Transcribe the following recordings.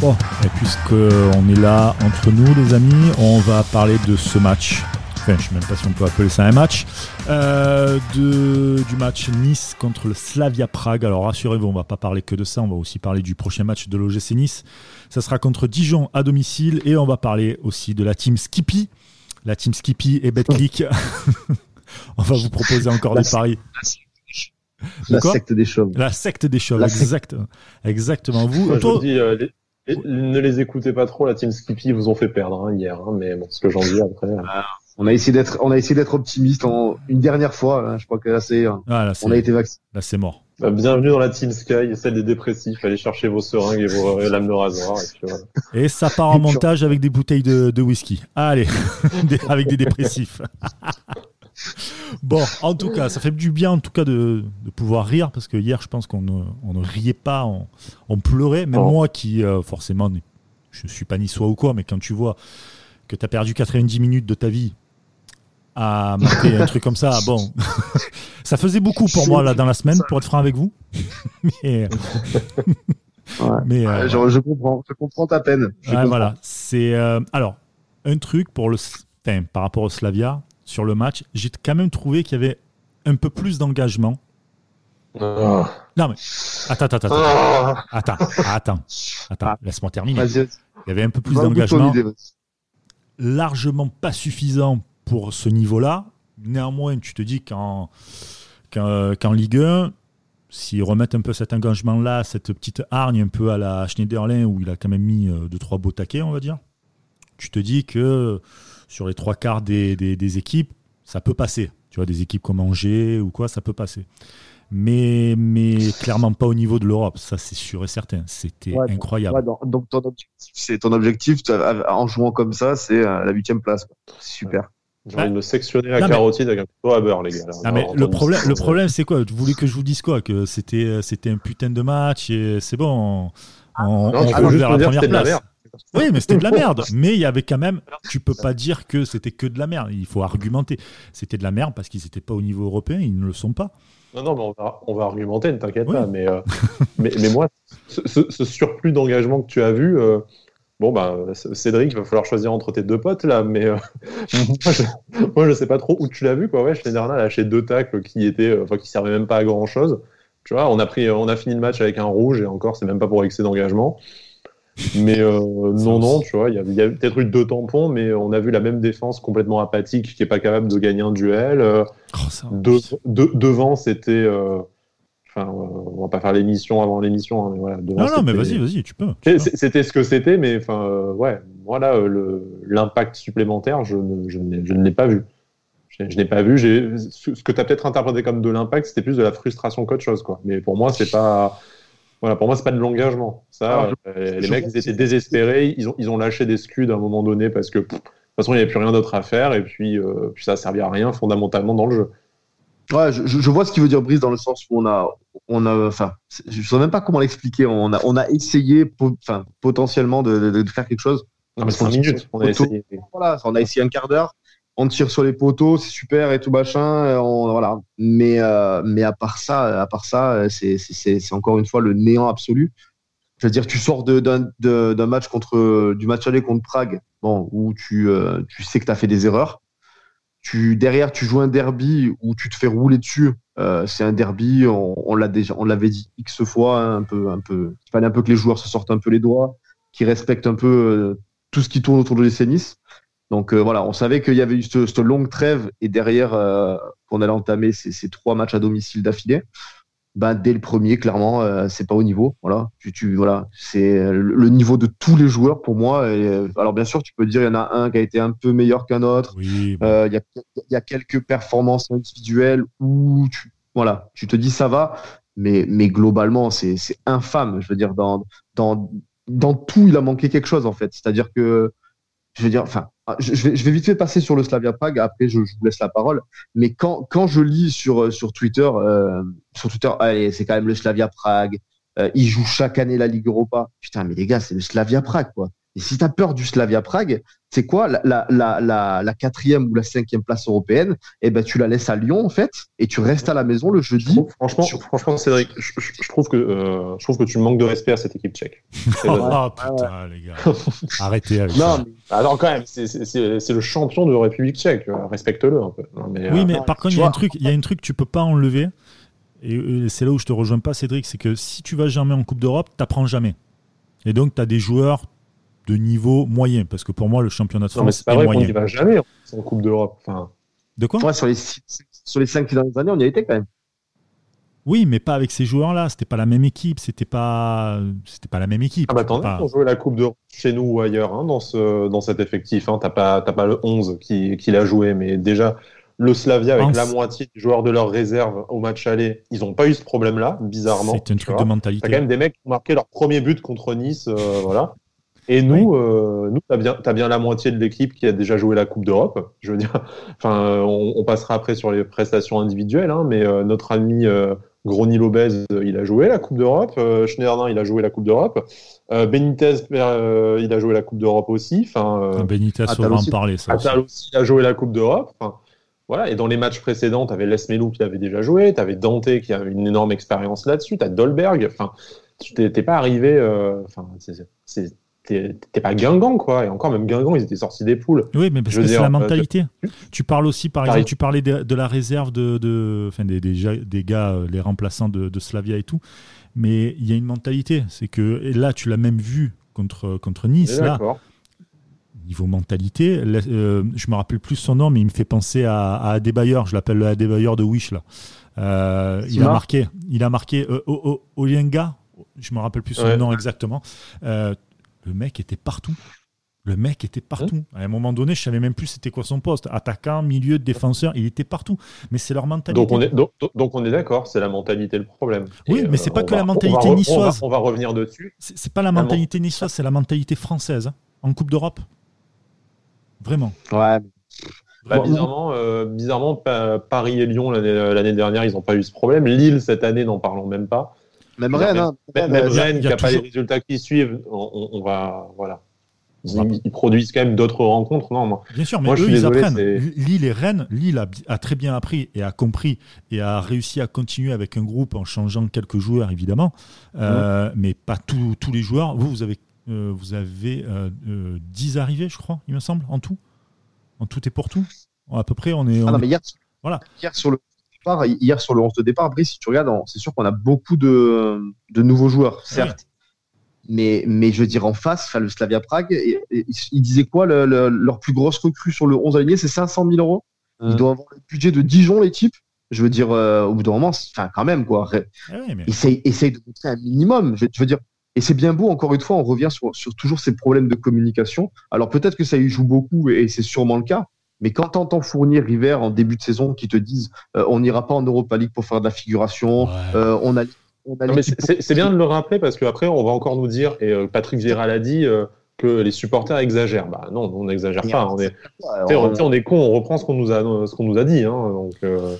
Bon, et puisqu'on est là entre nous, les amis, on va parler de ce match. Enfin, je ne sais même pas si on peut appeler ça un match. Euh, de, du match Nice contre le Slavia Prague. Alors rassurez-vous, on va pas parler que de ça, on va aussi parler du prochain match de l'OGC Nice. Ça sera contre Dijon à domicile et on va parler aussi de la team Skippy. La team Skippy et BetClick. on va vous proposer encore des paris. La secte des chauves. La secte des chauves, exact, exactement. Vous, je dis, euh, les- ne les écoutez pas trop, la team Skippy vous ont fait perdre hein, hier, hein, mais bon, ce que j'en dis après. euh, On a essayé d'être, on a essayé d'être optimiste en une dernière fois. hein, je crois que là c'est, Ah, là, c'est- on a été vacciné. là, c'est mort. bah, bienvenue dans la team Sky, celle des dépressifs. Allez chercher vos seringues et vos euh, lames de rasoir. Et puis, voilà. Et ça part en montage avec des bouteilles de, de whisky. Allez, avec des dépressifs. bon, en tout cas, ça fait du bien en tout cas de, de pouvoir rire parce que hier, je pense qu'on ne, on ne riait pas, on, on pleurait. Même Oh. moi qui, euh, forcément, je ne suis pas niçois ou quoi, mais quand tu vois que tu as perdu 90 minutes de ta vie à mater un truc comme ça, bon, ça faisait beaucoup pour moi là dans la semaine, pour être franc avec vous. mais, Ouais. mais, euh, Ouais, je, je comprends, je comprends ta peine. Je Ouais, comprends. voilà. C'est euh, alors un truc pour le, enfin, par rapport au Slavia sur le match, j'ai quand même trouvé qu'il y avait un peu plus d'engagement. Ah. Non mais attends, attends, attends, Ah. attends, attends, attends, laisse-moi terminer. Il y avait un peu plus d'engagement, largement pas suffisant pour ce niveau-là. Néanmoins, tu te dis qu'en qu'en Ligue 1, s'ils remettent un peu cet engagement-là, cette petite hargne un peu à la Schneiderlin où il a quand même mis euh, deux trois beaux taquets, on va dire. Tu te dis que sur les trois quarts des, des- des équipes, ça peut passer. Tu vois, des équipes comme Angers ou quoi, ça peut passer. Mais, mais clairement pas au niveau de l'Europe, ça c'est sûr et certain. C'était Ouais, incroyable. Ouais, donc, donc ton objectif, c'est ton objectif en jouant comme ça, c'est euh, la huitième place. super. J'ai envie de me sectionner la carotide avec un à beurre, les gars. Ah, mais le problème, le c'est- problème c'est quoi? Vous voulez que je vous dise quoi? Que c'était, euh, c'était un putain de match et c'est bon. On, on, Non, on juste vers la dire que première c'était de la place. Oui, mais c'était de la merde. Mais il y avait quand même. Tu peux pas dire que c'était que de la merde. Il faut argumenter. C'était de la merde parce qu'ils n'étaient pas au niveau européen. Ils ne le sont pas. Non, non, mais on va, on va argumenter, ne t'inquiète Oui. pas. Mais, euh, mais, mais moi, ce, surplus d'engagement que tu as vu, euh, bon, bah, Cédric, il va falloir choisir entre tes deux potes, là. Mais euh, moi, je, moi, je sais pas trop où tu l'as vu, quoi. Ouais, Schneiderlin a lâché deux tacles qui étaient, euh, enfin, qui servaient même pas à grand chose. Tu vois, on a pris, on a fini le match avec un rouge et encore, c'est même pas pour excès d'engagement. Mais euh, non, non, tu vois, il y a, il y a peut-être eu deux tampons, mais on a vu la même défense complètement apathique qui est pas capable de gagner un duel. Euh, Oh, ça- de- de- devant, c'était. euh, Enfin, on va pas faire l'émission avant l'émission. hein, mais voilà, devant, Non, non, mais vas-y, vas-y, tu peux. C'était ce que c'était, mais enfin, ouais, voilà, l'impact supplémentaire, je ne, je ne l'ai pas vu. Je, je n'ai pas vu. ce que tu as peut-être interprété comme de l'impact, c'était plus de la frustration qu'autre chose, quoi. Mais pour moi, c'est pas. Voilà, pour moi, c'est pas de l'engagement. Ça, Alors, euh, les je mecs, ils étaient désespérés. Ils ont, ils ont lâché des scuds à un moment donné parce que, pff, de toute façon, il n'y avait plus rien d'autre à faire. Et puis, euh, puis ça a servi à rien fondamentalement dans le jeu. Ouais, je, vois ce qu'il veut dire Brice dans le sens où on a, on a, enfin, je sais même pas comment l'expliquer. On a, on a essayé, enfin, potentiellement de, de- de faire quelque chose. Non, mais 5 minutes, on a Auto- essayé. Voilà, on a essayé un quart d'heure. On tire sur les poteaux, c'est super et tout machin. euh, on- voilà. Mais, euh, mais à part ça, à part ça, euh, c'est, encore une fois le néant absolu. Je veux dire, tu sors d'un, match contre, du match aller contre Prague, bon, où tu, tu sais que tu as fait des erreurs. Tu, derrière, tu joues un derby où tu te fais rouler dessus. C'est un derby, on, l'a déjà, on l'avait dit x fois, hein, un peu, un peu. Il fallait un peu que les joueurs se sortent un peu les doigts, qu'ils respectent un peu tout ce qui tourne autour de l'essai Nice. Donc euh, voilà, on savait qu'il y avait eu cette, cette longue trêve et derrière euh, qu'on allait entamer ces, ces trois matchs à domicile d'affilée. Ben, dès le premier, clairement, euh, c'est pas au niveau. Voilà, tu, tu, voilà, c'est le, niveau de tous les joueurs pour moi. Et, euh, alors bien sûr, tu peux dire il y en a un qui a été un peu meilleur qu'un autre. Oui, bon. Il y, a, il y a quelques performances individuelles où tu, voilà, tu te dis ça va, mais, mais globalement, c'est c'est infâme. Je veux dire, dans, dans, dans tout, il a manqué quelque chose, en fait. C'est-à-dire que, je veux dire, enfin, je, je vais, je vais vite fait passer sur le Slavia Prague, après, je, je vous laisse la parole. Mais quand, quand je lis sur, sur Twitter, euh, sur Twitter, allez, c'est quand même le Slavia Prague, euh, il joue chaque année la Ligue Europa. Putain, mais les gars, c'est le Slavia Prague, quoi. Et si tu as peur du Slavia Prague, c'est quoi la, la, la, la, quatrième ou la cinquième place européenne? Eh ben, tu la laisses à Lyon en fait, et tu restes à la maison le jeudi. franchement, franchement, Cédric, je, trouve que euh, je trouve que tu manques de respect à cette équipe tchèque. oh putain, les gars, arrêtez avec non, ça. Mais, alors quand même, c'est le champion de la République tchèque, respecte-le un peu. mais, oui, mais par contre, il y a un truc, il y a un truc que tu peux pas enlever. Et c'est là où je te rejoins pas, Cédric, c'est que si tu vas jamais en Coupe d'Europe, tu n'apprends jamais. Et donc, tu as des joueurs de niveau moyen, parce que pour moi, le championnat de France non, mais c'est pas vrai qu'on n'y va jamais en Coupe d'Europe. Enfin... De quoi? Sur, les sur les cinq dernières années, on y a été quand même. Oui, mais pas avec ces joueurs-là. C'était pas la même équipe. C'était pas, c'était pas la même équipe. Ah bah attendez, pas... pour jouer la Coupe d'Europe chez nous ou ailleurs, hein, dans ce, dans cet effectif, hein, t'as pas, pas le 11 qui, qui l'a joué, mais déjà le Slavia avec la moitié des joueurs de leur réserve au match aller, ils n'ont pas eu ce problème-là, bizarrement. C'est un truc de mentalité. T'as quand même des mecs qui ont marqué leur premier but contre Nice, euh, voilà. Et nous, euh, nous, t'as bien, as bien la moitié de l'équipe qui a déjà joué la Coupe d'Europe. Je veux dire, enfin, on, passera après sur les prestations individuelles, hein, mais euh, notre ami euh, Grony Lobez, il a joué la Coupe d'Europe. Schneiderlin, il a joué la Coupe d'Europe. Benitez, il a joué la Coupe d'Europe aussi. Enfin, Benitez, on va en parler. Ça Atal aussi. il a joué la Coupe d'Europe. Enfin, voilà, et dans les matchs précédents, tu avais Lesmelou qui avait déjà joué, tu avais Dante qui avait une énorme expérience là-dessus, tu as Dolberg, enfin, tu t'es pas arrivé, euh, enfin, t'es pas Guingamp, quoi, et encore même Guingamp, ils étaient sortis des poules. Oui, mais parce que c'est la euh, mentalité. tu parles aussi, par exemple, tu parlais de, la réserve de, de enfin, des, des, des, gars, euh, les remplaçants de, de Slavia et tout, mais il y a une mentalité, c'est que, et là, tu l'as même vu contre, contre Nice, là, niveau mentalité, euh, je me rappelle plus son nom, mais il me fait penser à, à Adebayor. Je l'appelle le Adebayor de Wish là. Euh, il, a marqué, il a marqué Olienga. Je me rappelle plus son nom exactement. Le mec était partout. Le mec était partout. À un moment donné, je savais même plus c'était quoi son poste. Attaquant, milieu, défenseur, il était partout. Mais c'est leur mentalité. Donc on est, donc, on est d'accord, c'est la mentalité le problème. Oui, mais c'est pas que la mentalité niçoise. On va, revenir dessus. C'est pas la mentalité niçoise, c'est la mentalité française hein, en Coupe d'Europe. Vraiment. Ouais. Bah, bizarrement, euh, bizarrement, Paris et Lyon l'année dernière, ils n'ont pas eu ce problème. Lille cette année, n'en parlons même pas. Même Rennes, hein. même, Rennes qui n'a pas les résultats qui suivent, on, va voilà. Ils, produisent quand même d'autres rencontres, non Bien sûr, mais moi, eux, ils apprennent. Lille et Rennes, Lille a, très bien appris et a compris et a réussi à continuer avec un groupe en changeant quelques joueurs, évidemment, euh, mais pas tous les joueurs. Vous, vous avez euh, vous avez 10 euh, euh, arrivées, je crois, il me semble, en tout. En tout et pour tout. À peu près, on est. Ah non, mais hier, voilà. hier, sur le hier sur le 11 de départ, après, si tu regardes, c'est sûr qu'on a beaucoup de, de nouveaux joueurs, certes. Mais, mais je veux dire, en face, le Slavia Prague, ils disaient quoi Leur plus grosse recrue sur le 11 aligné, c'est 500 000 euros. Ils doivent avoir le budget de Dijon, les types. Je veux dire, au bout d'un moment, enfin, quand même, quoi. Ah essaye, de montrer un minimum. Je, je veux dire, et c'est bien beau, encore une fois, on revient sur, toujours ces problèmes de communication. Alors peut-être que ça y joue beaucoup et c'est sûrement le cas, mais quand tu entends fournir River en début de saison qui te disent euh, on n'ira pas en Europa League pour faire de la figuration, euh, on a. c'est bien de le rappeler parce qu'après on va encore nous dire, et euh, Patrick Vieira l'a dit, que les supporters exagèrent. Bah non, on n'exagère pas. On est, on, est con, on reprend ce qu'on nous a, ce qu'on nous a dit. Hein, donc, euh.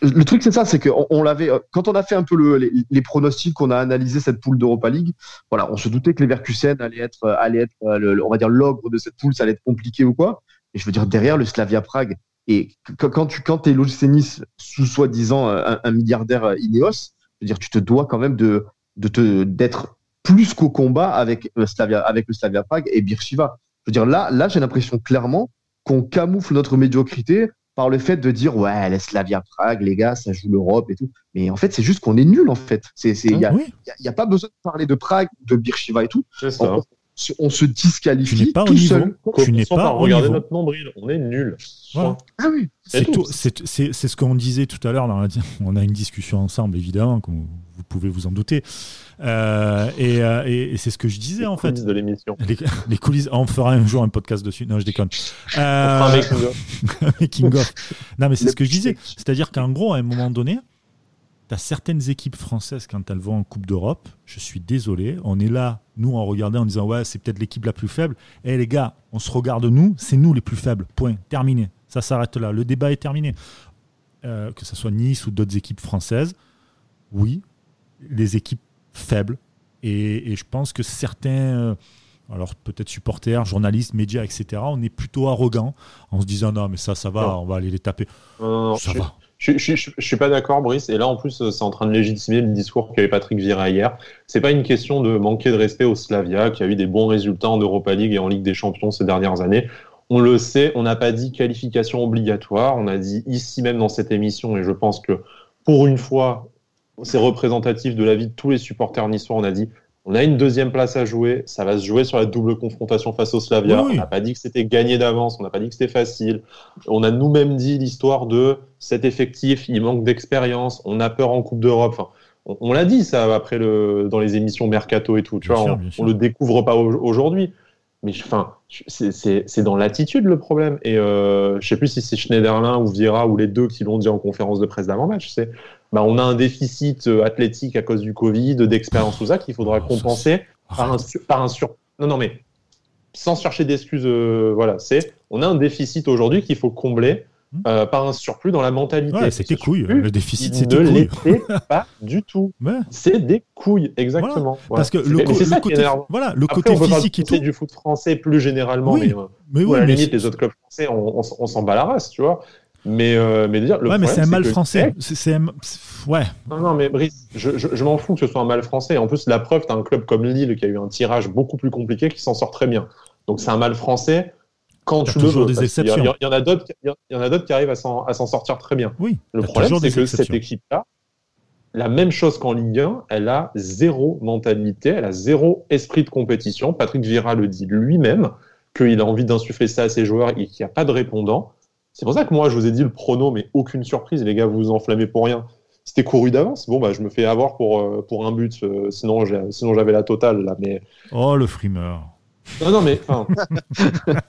le truc c'est ça, c'est que on, l'avait quand on a fait un peu le, les, pronostics, qu'on a analysé cette poule d'Europa League. Voilà, on se doutait que les Verkusen allait être, allait être, on va dire l'ogre de cette poule, ça allait être compliqué ou quoi. Et je veux dire derrière le Slavia Prague. Et quand tu quand es l'OGC Nice sous soi-disant un, milliardaire Ineos, je veux dire tu te dois quand même de de te d'être plus qu'au combat avec, le Slavia, avec le Slavia Prague et Birchiva. Je veux dire, là, là j'ai l'impression clairement qu'on camoufle notre médiocrité par le fait de dire ouais, la Slavia Prague, les gars, ça joue l'Europe et tout. Mais en fait, c'est juste qu'on est nul en fait. Il n'y a, y a, pas besoin de parler de Prague, de Birchiva et tout. On, on, se disqualifie tu n'es pas tout seul. Tu n'es pas au notre nombril, on est nul. Ah oui. C'est ce qu'on disait tout à l'heure. On a une discussion ensemble, évidemment, comme vous pouvez vous en douter. Euh, euh, et, c'est ce que je disais en fait. de l'émission. Les, coulisses. On fera un jour un podcast dessus. Non, je déconne. Euh, on fera un making of. Non, mais c'est ce que je disais. C'est-à-dire qu'en gros, à un moment donné, tu as certaines équipes françaises quand elles vont en Coupe d'Europe. Je suis désolé. On est là, nous, en regardant, en disant ouais, c'est peut-être l'équipe la plus faible. Eh les gars, on se regarde nous, c'est nous les plus faibles. Point. Terminé. Ça s'arrête là. Le débat est terminé. que ce soit Nice ou d'autres équipes françaises, oui, les équipes faibles. Et, je pense que certains, alors peut-être supporters, journalistes, médias, etc., on est plutôt arrogant en se disant non, mais ça, ça va, on va aller les taper. ça je, va. Je, je, suis pas d'accord, Brice. Et là, en plus, c'est en train de légitimer le discours qu'avait Patrick Vieira hier. C'est pas une question de manquer de respect au Slavia, qui a eu des bons résultats en Europa League et en Ligue des Champions ces dernières années. On le sait, on n'a pas dit qualification obligatoire. On a dit ici même dans cette émission, et je pense que pour une fois, c'est représentatif de la vie de tous les supporters niçois. On a dit on a une deuxième place à jouer. Ça va se jouer sur la double confrontation face au Slavia. On n'a pas dit que c'était gagné d'avance. On n'a pas dit que c'était facile. On a nous-mêmes dit l'histoire de cet effectif. Il manque d'expérience. On a peur en Coupe d'Europe. Enfin, on, l'a dit ça après le, dans les émissions Mercato et tout. Tu vois, on, ne le découvre pas aujourd'hui. Mais enfin, c'est dans l'attitude le problème. Et euh, je sais plus si c'est Schneiderlin ou Vieira ou les deux qui l'ont dit en conférence de presse d'avant-match. C'est bah, on a un déficit euh, athlétique à cause du Covid, d'expérience, tout ça, qu'il faudra oh, compenser par un, par un sur. Non, non, mais sans chercher d'excuses, euh, voilà, c'est on a un déficit aujourd'hui qu'il faut combler hmm. euh, par un surplus dans la mentalité. Ouais, c'est des couilles. Le déficit, c'est des couilles. Ne pas du tout. C'est des couilles, exactement. Parce que le, côté, voilà, le côté physique et tout. du foot français plus généralement, mais, à la limite, les autres clubs français, on, on s'en bat la race, tu vois. Mais, euh, mais dire, le ouais, mais c'est un mal français. C'est ouais. Non, non, mais Brice, je, je, m'en fous que ce soit un mal français. En plus, la preuve, tu as un club comme Lille qui a eu un tirage beaucoup plus compliqué qui s'en sort très bien. Donc c'est un mal français quand tu le veux. des exceptions. Il y, en a d'autres, il y en a d'autres qui arrivent à s'en sortir très bien. Oui. Le problème, c'est que cette équipe-là, la même chose qu'en Ligue 1, elle a zéro mentalité, elle a zéro esprit de compétition. Patrick Vieira le dit lui-même qu'il a envie d'insuffler ça à ses joueurs et qu'il n'y a pas de répondant. C'est pour ça que moi, je vous ai dit le prono, mais aucune surprise. Les gars, vous vous enflammez pour rien. C'était couru d'avance. Bon, bah, je me fais avoir pour, euh, pour un but. Euh, sinon, sinon, j'avais la totale, là. Mais... Oh, le frimeur. Non, non, mais.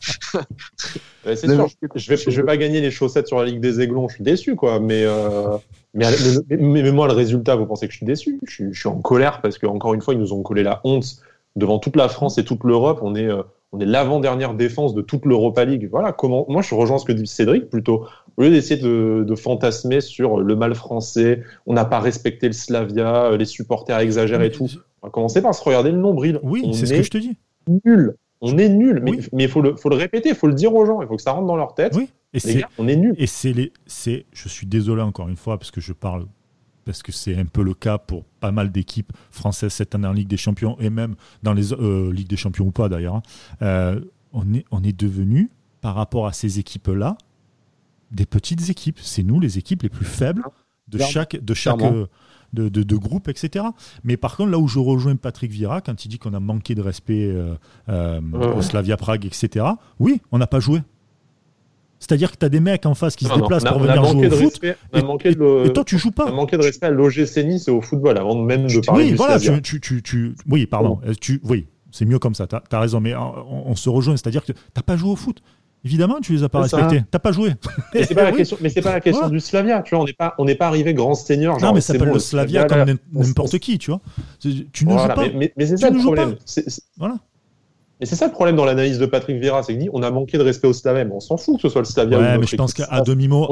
c'est sûr, je vais, je vais pas gagner les chaussettes sur la Ligue des Aiglons. Je suis déçu, quoi. Mais, euh, mais, mais, moi, le résultat, vous pensez que je suis déçu? Je suis, je suis en colère parce qu'encore une fois, ils nous ont collé la honte devant toute la France et toute l'Europe. On est on est l'avant-dernière défense de toute l'Europa League. Voilà comment. Moi, je rejoins ce que dit Cédric plutôt. Au lieu d'essayer de, fantasmer sur le mal français, on n'a pas respecté le Slavia, euh, les supporters exagèrent et tout. On va commencer par se regarder le nombril? Oui, c'est ce que je te dis. Nul. On est nul. Mais il faut le, faut le répéter, il faut le dire aux gens. Il faut que ça rentre dans leur tête. Oui. Et les on est nul. Et c'est les, c'est, je suis désolé encore une fois parce que je parle parce que c'est un peu le cas pour pas mal d'équipes françaises cette année en Ligue des Champions et même dans les euh, Ligues des Champions ou pas d'ailleurs. Hein. Euh, on est, on est devenu, par rapport à ces équipes-là, des petites équipes. C'est nous les équipes les plus faibles de chaque, de chaque euh, de, de, groupe, etc. Mais par contre, là où je rejoins Patrick Vira, quand il dit qu'on a manqué de respect au Slavia Prague, etc., oui, on n'a pas joué. C'est-à-dire que tu as des mecs en face qui se déplacent pour venir jouer au foot. et, toi, tu joues pas. On a manqué de respect à l'OGC Nice et au football avant même de parler oui, du voilà, tu, tu, tu, oui, pardon. Tu, oui, c'est mieux comme ça. Tu as, raison. Mais on, se rejoint. C'est-à-dire que tu n'as pas joué au foot. Évidemment, tu les as pas respectés. T'as pas joué. Mais c'est pas la question. Mais pas la question du Slavia. Tu vois, on n'est pas, on n'est pas arrivé grand seigneur. non, mais ça s'appelle le Slavia comme n'importe qui. Tu vois. Tu ne joues pas. Mais, c'est ça le problème. Voilà. Et c'est ça le problème dans l'analyse de Patrick Vieira, c'est qu'il dit on a manqué de respect au Slavia, on s'en fout que ce soit le Slavia. Ouais, mais je pense qu'à demi-mot,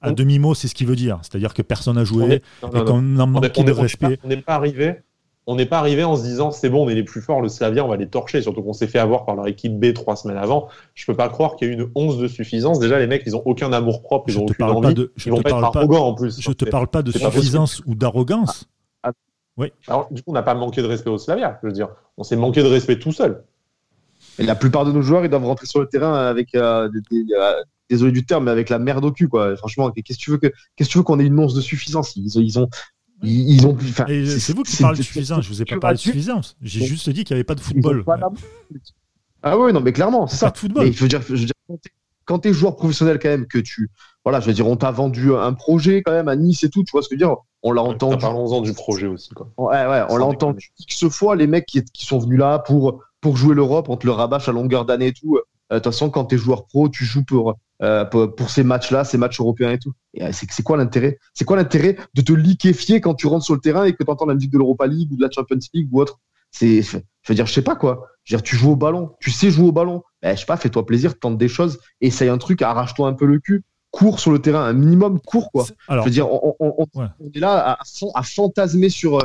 à, demi-mot, c'est ce qu'il veut dire. C'est-à-dire que personne n'a joué et qu'on a manqué de respect. On n'est pas arrivé. On n'est pas arrivé en se disant c'est bon, on est les plus forts, le Slavia, on va les torcher. Surtout qu'on s'est fait avoir par leur équipe B trois semaines avant. Je peux pas croire qu'il y a eu une once de suffisance. Déjà, les mecs, ils ont aucun amour propre, ils je ont aucune envie. De, je ils vont pas être arrogants en plus. Je te parle pas de suffisance ou d'arrogance. Ah, ah. oui. Alors, du coup, on n'a pas manqué de respect au Slavia. Je veux dire, on s'est manqué de respect tout seul. Et la plupart de nos joueurs, ils doivent rentrer sur le terrain avec euh, des, euh, désolé du terme, mais avec la merde au cul, quoi. Franchement, qu'est-ce que tu veux que, qu'est-ce que tu veux qu'on ait une once de suffisance? Ils, ils, ont, ils, ont. C'est vous qui parlez de suffisance. Je vous ai pas parlé de suffisance. J'ai juste dit qu'il n'y avait pas de football. Ah ouais, non, mais clairement, c'est ça. Pas de football. je veux dire, je veux dire quand tu es joueur professionnel quand même, que tu, voilà, je veux dire, on t'a vendu un projet quand même à Nice et tout, tu vois ce que je veux dire? On l'a entendu. Parlons-en du projet aussi, quoi. Ouais, ouais, on l'a entendu X fois les mecs qui, qui sont venus là pour pour jouer l'Europe, on te le rabâche à longueur d'année et tout. Euh, de toute façon, quand tu es joueur pro, tu joues euh, pour, pour, ces matchs-là, ces matchs européens et tout. Et euh, c'est quoi l'intérêt? C'est quoi l'intérêt de te liquéfier quand tu rentres sur le terrain et que tu entends la musique de l'Europa League ou de la Champions League ou autre? C'est, je veux dire, je sais pas quoi. Je veux dire, tu joues au ballon, tu sais jouer au ballon. Ben, je sais pas, fais-toi plaisir, tente des choses, essaye un truc, arrache-toi un peu le cul, cours sur le terrain, un minimum cours quoi. je veux dire, on, est là à, à fantasmer sur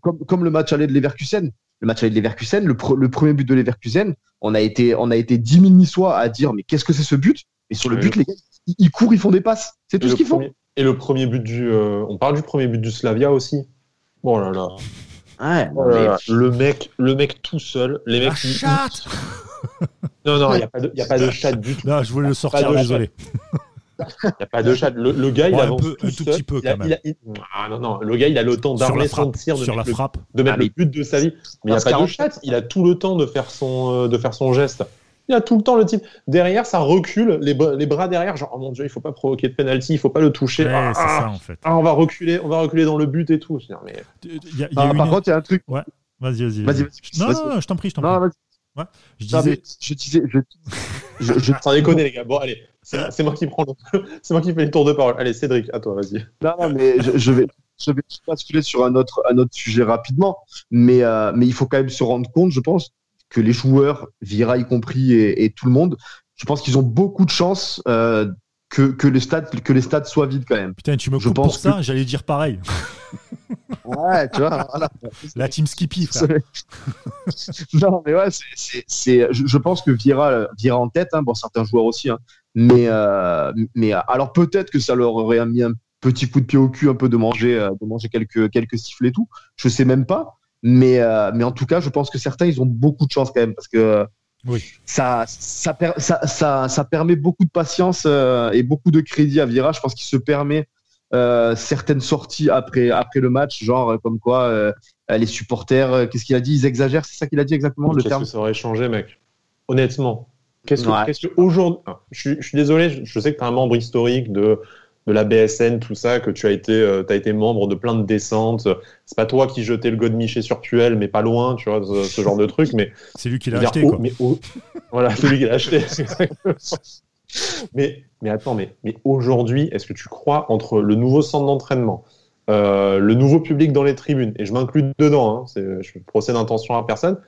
comme, comme le match aller de Leverkusen le match avec Leverkusen, le, le premier but de Leverkusen, on a été, on a été 10 000 Niçois à dire mais qu'est-ce que c'est ce but? Et sur le but, les gars, ils, courent, ils font des passes. C'est tout ce qu'ils font. Et le premier but du, euh, on parle du premier but du Slavia aussi. Bon là là. Ouais, oh Le mec, le mec tout seul, les mecs. non non, il n'y a pas de, y a pas de chat du tout. Non, je voulais le sortir, désolé. Il n'y a pas de chat. Le, gars, il avance un, peu, tout, un tout petit peu quand même. Ah non, non, le gars, il a le temps d'armer son tir, de sur la le, frappe. de mettre ah, le but de sa vie. Mais il n'y a pas de chat. Il a tout le temps de faire son, euh, de faire son geste. Il a tout le temps le type. Derrière, ça recule, les, les bras derrière, genre, oh mon dieu, il faut pas provoquer de penalty, il faut pas le toucher. ah, c'est ça, en fait. Ah, on va reculer, on va reculer dans le but et tout. Mais... Y a, y a ah, par contre, il y a un truc. Ouais. Vas-y, vas-y. Non, non, je t'en prie, je t'en prie. Ouais. Je disais. je disais. Je, je, je... Sans déconner, les gars. Bon, allez, c'est moi qui prends le... C'est moi qui fais les tours de parole. Allez, Cédric, à toi, vas-y. Non, non, mais je, je vais. Je vais basculer sur un autre, un autre sujet rapidement, mais, euh, mais il faut quand même se rendre compte, je pense, que les joueurs, Vira y compris et, et tout le monde, je pense qu'ils ont beaucoup de chance euh, que, que, les stades, que les stades soient vides quand même. Putain, tu me je pense pour ça, j'allais dire pareil. ouais, tu vois. Voilà. La team Skippy, frère. non, mais ouais, c'est, je, je, pense que Vira, Vira en tête, hein, bon, certains joueurs aussi, hein, mais, euh, mais alors peut-être que ça leur aurait mis un petit coup de pied au cul un peu de manger, euh, de manger quelques, quelques sifflets et tout. Je sais même pas. Mais, euh, mais en tout cas, je pense que certains, ils ont beaucoup de chance quand même parce que oui. ça, ça, ça, ça, ça, permet beaucoup de patience euh, et beaucoup de crédit à Vira. Je pense qu'il se permet euh, certaines sorties après, après le match, genre comme quoi les supporters, qu'est-ce qu'il a dit? Ils exagèrent, c'est ça qu'il a dit exactement le terme? que ça aurait changé, mec Honnêtement. Qu'est-ce que, ouais. que aujourd'hui. Je, je, suis désolé, je, je sais que tu es un membre historique de de la BSN, tout ça, que tu as été, euh, as été membre de plein de descentes. C'est pas toi qui jetais le Godemiché sur Tuel, mais pas loin, tu vois, ce, genre de truc. Mais c'est lui qui l'a acheté. quoi. Mais voilà, c'est lui qui l'a acheté. mais, mais attends, mais, mais aujourd'hui, est-ce que tu crois entre le nouveau centre d'entraînement, euh, le nouveau public dans les tribunes, et je m'inclus dedans, hein, je procède d'intention à personne,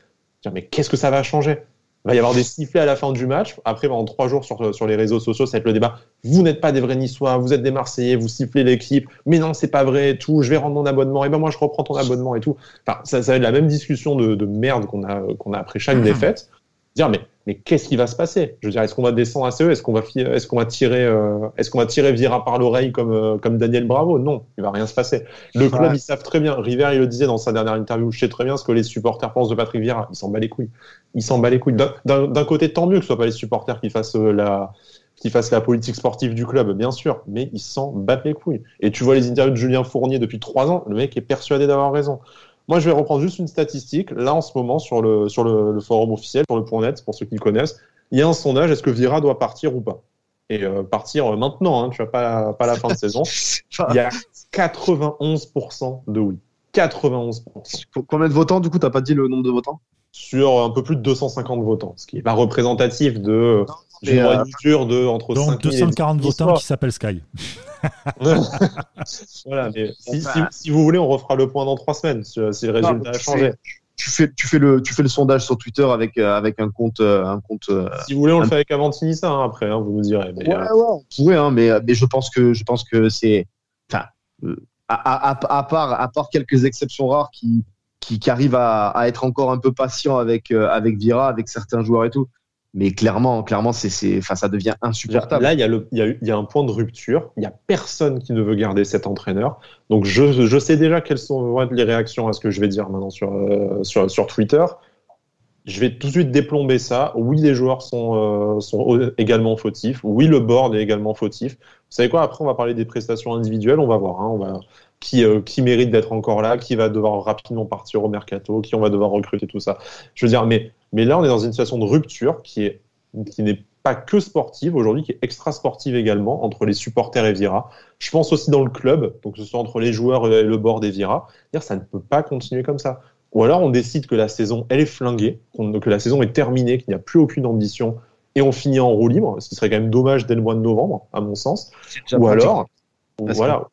mais qu'est-ce que ça va changer? Il va y avoir des sifflets à la fin du match. Après, pendant trois jours sur, sur les réseaux sociaux, ça va être le débat. Vous n'êtes pas des vrais Niçois, vous êtes des Marseillais, vous sifflez l'équipe. Mais non, c'est pas vrai, tout. Je vais rendre mon abonnement. Et ben moi, je reprends ton abonnement et tout. Enfin, ça, ça va être la même discussion de, de merde qu'on a, qu'on a après chaque défaite. Dire, mais mais qu'est-ce qui va se passer? Je veux dire, est-ce qu'on va descendre à CE Est-ce qu'on va, est-ce qu'on va tirer, euh, est-ce qu'on va tirer Vira par l'oreille comme, euh, comme Daniel Bravo? Non, il va rien se passer. Le club, ils savent très bien. River, il le disait dans sa dernière interview. Je sais très bien ce que les supporters pensent de Patrick Vira. Ils s'en bat les couilles. Ils s'en bat les couilles. D'un côté, tant mieux que ce soit pas les supporters qui fassent euh, la qui fassent la politique sportive du club, bien sûr, mais ils s'en battent les couilles. Et tu vois les interviews de Julien Fournier depuis trois ans, le mec est persuadé d'avoir raison. Moi, je vais reprendre juste une statistique. Là, en ce moment, sur le, sur le, le forum officiel, sur le point net, pour ceux qui le connaissent, il y a un sondage, est-ce que Vira doit partir ou pas? Et euh, partir euh, maintenant, hein, tu vois, pas, pas la fin de saison. Il y a 91% de oui. 91%. Combien de votants, du coup, t'as pas dit le nombre de votants? Sur un peu plus de 250 votants, ce qui n'est pas représentatif de d'une euh, de entre Donc 240 votants qui s'appellent Sky. voilà, mais si, si, si, vous voulez, on refera le point dans trois semaines si, si le résultat a changé tu fais, tu fais le, tu fais le sondage sur Twitter avec, euh, avec un compte, euh, un compte. Euh, si vous voulez, on le fait avec Avantini ça hein, après, hein, vous nous direz. Mais, ouais, ouais, on pourrait, hein, mais, mais je pense que, je pense que c'est, enfin, à, à, à, part, à part quelques exceptions rares qui, qui, qui arrivent à, à, être encore un peu patient avec, avec Vira, avec certains joueurs et tout, mais clairement, clairement, c'est, enfin, ça devient insupportable. Là, il y, a le, il, y a, il y a un point de rupture. Il n'y a personne qui ne veut garder cet entraîneur. Donc, je, je sais déjà quelles sont, vont être les réactions à ce que je vais dire maintenant sur, euh, sur, sur Twitter. Je vais tout de suite déplomber ça. Oui, les joueurs sont, euh, sont également fautifs. Oui, le board est également fautif. Vous savez quoi? Après, on va parler des prestations individuelles. On va voir. Hein, on va qui, euh, qui mérite d'être encore là, qui va devoir rapidement partir au mercato, qui on va devoir recruter, tout ça. Je veux dire, mais mais là, on est dans une situation de rupture qui est qui n'est pas que sportive aujourd'hui, qui est extra sportive également entre les supporters et Vira. Je pense aussi dans le club, donc que ce soit entre les joueurs et le bord des Vira. Dire ça ne peut pas continuer comme ça. Ou alors on décide que la saison elle est flinguée, que la saison est terminée, qu'il n'y a plus aucune ambition et on finit en roue libre, ce qui serait quand même dommage dès le mois de novembre, à mon sens. Ou alors, voilà,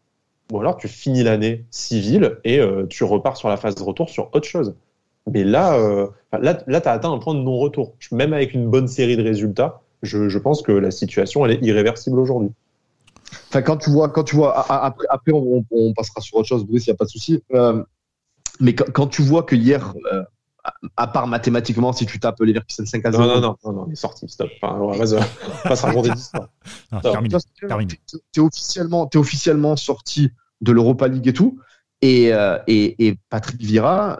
ou alors tu finis l'année civile et euh, tu repars sur la phase de retour sur autre chose. Mais là, euh, là, là tu as atteint un point de non-retour. Même avec une bonne série de résultats, je, je pense que la situation elle est irréversible aujourd'hui. Enfin, quand tu vois, quand tu vois, après, après on, on passera sur autre chose, Brice, il n'y a pas de souci. Euh, mais quand, quand, tu vois que hier, euh, à part mathématiquement si tu tapes les Leverkusen 5 à 0. Non, non, non, non, il est sorti, stop. Enfin, on va pas se raconter d'histoire. Tu es officiellement, es officiellement sorti de l'Europa League et tout. Et, et, et Patrick Vira,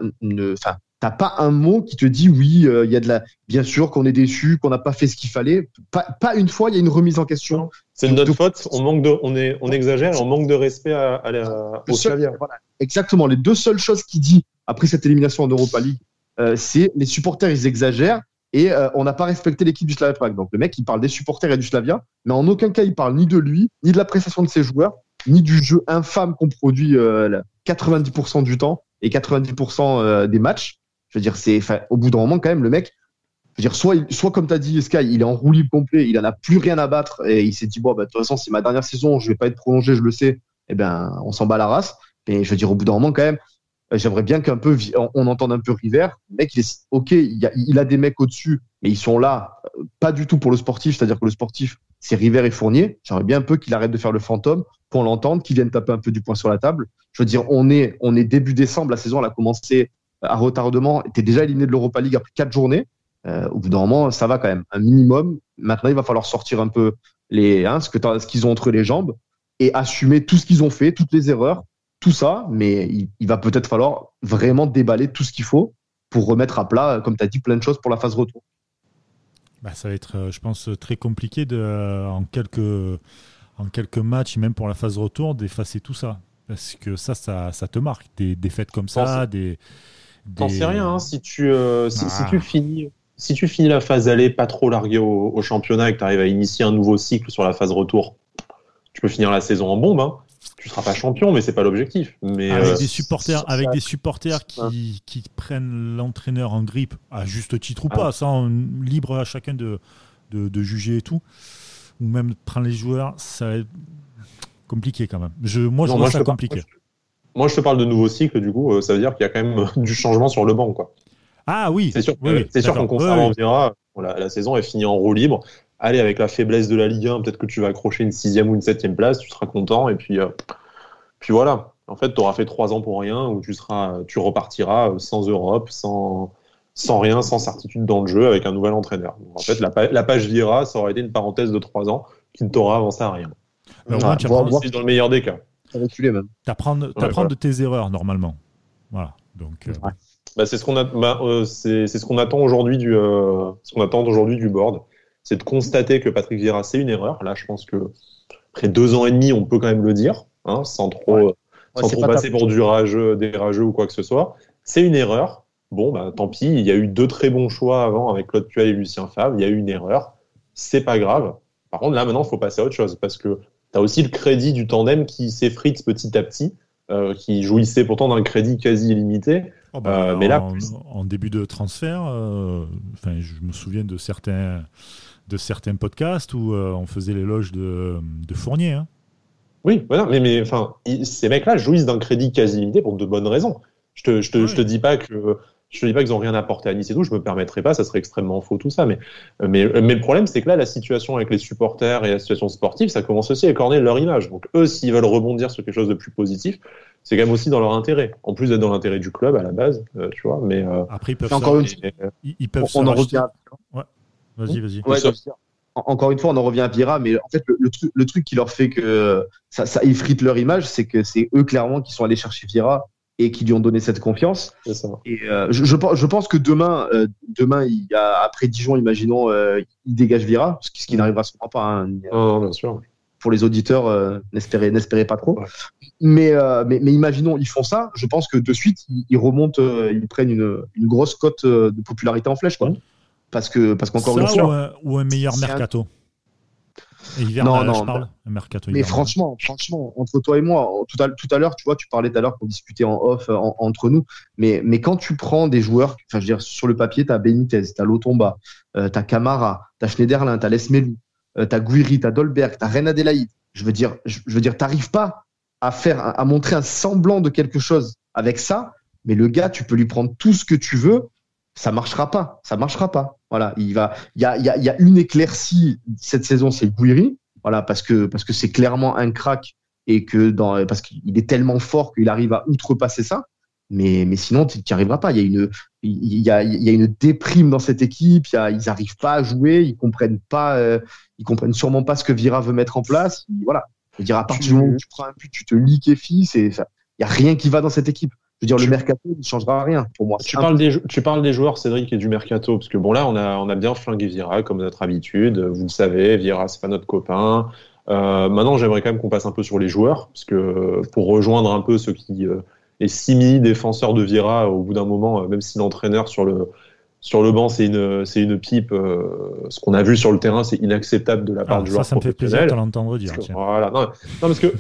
enfin, t'as pas un mot qui te dit oui, euh, il y a de la, bien sûr qu'on est déçu, qu'on n'a pas fait ce qu'il fallait. Pas, pas, une fois, il y a une remise en question. C'est notre faute. On manque de, on est, on exagère et on manque de respect à, à, au Slavia. Voilà, exactement. Les deux seules choses qu'il dit après cette élimination en Europa League, euh, c'est les supporters ils exagèrent et euh, on n'a pas respecté l'équipe du Slavia Prague. Donc le mec il parle des supporters et du Slavia, mais en aucun cas il parle ni de lui, ni de la prestation de ses joueurs, ni du jeu infâme qu'on produit 90% du temps et 90% des matchs. Je veux dire, c'est au bout d'un moment quand même, le mec, je veux soit, comme tu as dit, Sky, il est en roue libre complet, il en a plus rien à battre et il s'est dit bon, bah, de toute façon, c'est ma dernière saison, je vais pas être prolongé, je le sais. Eh ben, on s'en bat la race. Et je veux dire, au bout d'un moment quand même, euh, j'aimerais bien qu'un peu on, entende un peu River. Le mec, il ok, il, a, a des mecs au-dessus, mais ils sont là, euh, pas du tout pour le sportif. C'est-à-dire que le sportif, c'est River et Fournier. J'aimerais bien un peu qu'il arrête de faire le fantôme, qu'on l'entende, qu'il vienne taper un peu du poing sur la table. Je veux dire, on est, début décembre, la saison a commencé à retardement, était déjà éliminé de l'Europa League après quatre journées. Euh, au bout d'un moment, ça va quand même, un minimum. Maintenant, il va falloir sortir un peu les, hein, ce que ce qu'ils ont entre les jambes et assumer tout ce qu'ils ont fait, toutes les erreurs, tout ça. Mais il, va peut-être falloir vraiment déballer tout ce qu'il faut pour remettre à plat, comme tu as dit, plein de choses pour la phase retour. Bah, ça va être, euh, je pense, très compliqué de, euh, en quelques en quelques matchs, même pour la phase retour, d'effacer tout ça. Parce que ça, ça, ça te marque. Des défaites comme ça, des, T'en sais rien, hein, si, tu, euh, si, ah. tu finis, si tu finis la phase aller pas trop largué au, championnat et que tu arrives à initier un nouveau cycle sur la phase retour, tu peux finir la saison en bombe. Hein. Tu seras pas champion, mais c'est pas l'objectif. Mais avec euh, des supporters, avec des supporters qui, qui prennent l'entraîneur en grippe, à juste titre ou ah. pas, sans libre à chacun de, de, juger et tout, ou même prendre les joueurs, ça va être compliqué quand même. Je, moi, je trouve ça compliqué. Moi, je te parle de nouveau cycle, du coup, euh, ça veut dire qu'il y a quand même euh, du changement sur le banc, quoi. Ah oui. C'est sûr, c'est sûr oui, la, saison est finie en roue libre. Allez, avec la faiblesse de la Ligue 1, peut-être que tu vas accrocher une sixième ou une septième place, tu seras content, et puis, euh, puis voilà. En fait, tu auras fait trois ans pour rien, où tu seras, tu repartiras sans Europe, sans, sans rien, sans certitude dans le jeu, avec un nouvel entraîneur. en fait, la, page Vira, ça aurait été une parenthèse de trois ans qui ne t'aura avancé à rien. c'est dans le meilleur des cas même. T'apprendre, de tes erreurs normalement. Voilà. Donc. Euh, bah, c'est ce qu'on bah, euh, c'est, ce qu'on attend aujourd'hui du, euh, ce qu'on attend aujourd'hui du board, c'est de constater que Patrick Vieira c'est une erreur. Là, je pense que après deux ans et demi, on peut quand même le dire, hein, sans trop, sans trop passer pour du rageux, des rageux ou quoi que ce soit. C'est une erreur. Bon, bah, tant pis. Il y a eu deux très bons choix avant avec Claude Puel et Lucien Favre. Il y a eu une erreur. C'est pas grave. Par contre, là, maintenant, il faut passer à autre chose parce que tu aussi le crédit du tandem qui s'effrite petit à petit, euh, qui jouissait pourtant d'un crédit quasi illimité. Oh bah, euh, mais là, en, début de transfert, euh, je me souviens de certains, de certains podcasts où on faisait l'éloge de, de Fournier. Hein. Oui, voilà, mais, mais enfin, ces mecs-là jouissent d'un crédit quasi illimité pour de bonnes raisons. Je te, je te, je te dis pas que je ne dis pas qu'ils n'ont rien apporté à Nice et tout, je me permettrai pas, ça serait extrêmement faux tout ça. Mais, mais, mais le problème, c'est que là, la situation avec les supporters et la situation sportive, ça commence aussi à écorner leur image. Donc eux, s'ils veulent rebondir sur quelque chose de plus positif, c'est quand même aussi dans leur intérêt. En plus d'être dans l'intérêt du club à la base, euh, tu vois. Mais euh, après, ils peuvent. Encore une... ils, peuvent. On, en revient. Ouais. Vas-y, vas-y. encore une fois, on en revient à Pira, mais en fait, le, truc, le truc qui leur fait que ça, ça effrite leur image, c'est que c'est eux clairement qui sont allés chercher Pira et qui lui ont donné cette confiance. Ça. Et euh, je, je, pense que demain, euh, demain, il y a, après Dijon, imaginons, euh, il dégage Vira, ce qui, ce qui n'arrivera sûrement pas. Hein, non, bien sûr. Pour les auditeurs, euh, n'espérez, n'espérez pas trop. Mais, mais, mais, imaginons, ils font ça. Je pense que de suite, ils, remontent, ils prennent une, une, grosse cote de popularité en flèche, quoi. Parce que, parce qu'encore une fois, ou, un, meilleur mercato? Non, non, Mais franchement, franchement, entre toi et moi, tout à, tout à l'heure, tu vois, tu parlais tout à l'heure qu'on discutait en off entre nous, mais, mais quand tu prends des joueurs, enfin, je veux dire, sur le papier, tu as Benitez, tu as Lotomba, euh, tu as Camara, tu as Schneiderlin, tu as Lesmelou, euh, tu as Guiri, tu as Dolberg, tu as Ren Adelaide. Je veux dire, je, veux dire, t'arrives pas à faire, à montrer un semblant de quelque chose avec ça, mais le gars, tu peux lui prendre tout ce que tu veux, ça marchera pas, ça marchera pas. Voilà, il va, il y a, y, a, y a, une éclaircie cette saison, c'est Gouiri, voilà, parce que parce que c'est clairement un crack et que dans parce qu'il est tellement fort qu'il arrive à outrepasser ça. Mais mais sinon, tu n'y arriveras pas. Il y a une il y, a, il y a une déprime dans cette équipe. Il y a, ils n'arrivent pas à jouer. Ils comprennent pas. Euh, ils comprennent sûrement pas ce que Vira veut mettre en place. Voilà. Je veux dire, à partir du moment où tu prends un but, tu te liquéfies. C'est, il y a rien qui va dans cette équipe. Je veux dire, le mercato ne changera rien pour moi. Tu parles, des, tu parles des joueurs, Cédric, et du mercato, parce que bon, là, on a, on a bien flingué Vira, comme notre habitude. Vous le savez, Vira, c'est pas notre copain. Euh, maintenant, j'aimerais quand même qu'on passe un peu sur les joueurs, parce que pour rejoindre un peu ceux qui euh, est simi défenseur de Vira, au bout d'un moment, euh, même si l'entraîneur sur le sur le banc, c'est une, c'est une pipe. Euh, ce qu'on a vu sur le terrain, c'est inacceptable de la part ah, du joueur Ça, ça me fait plaisir de l'entendre dire. voilà. Non, non, parce que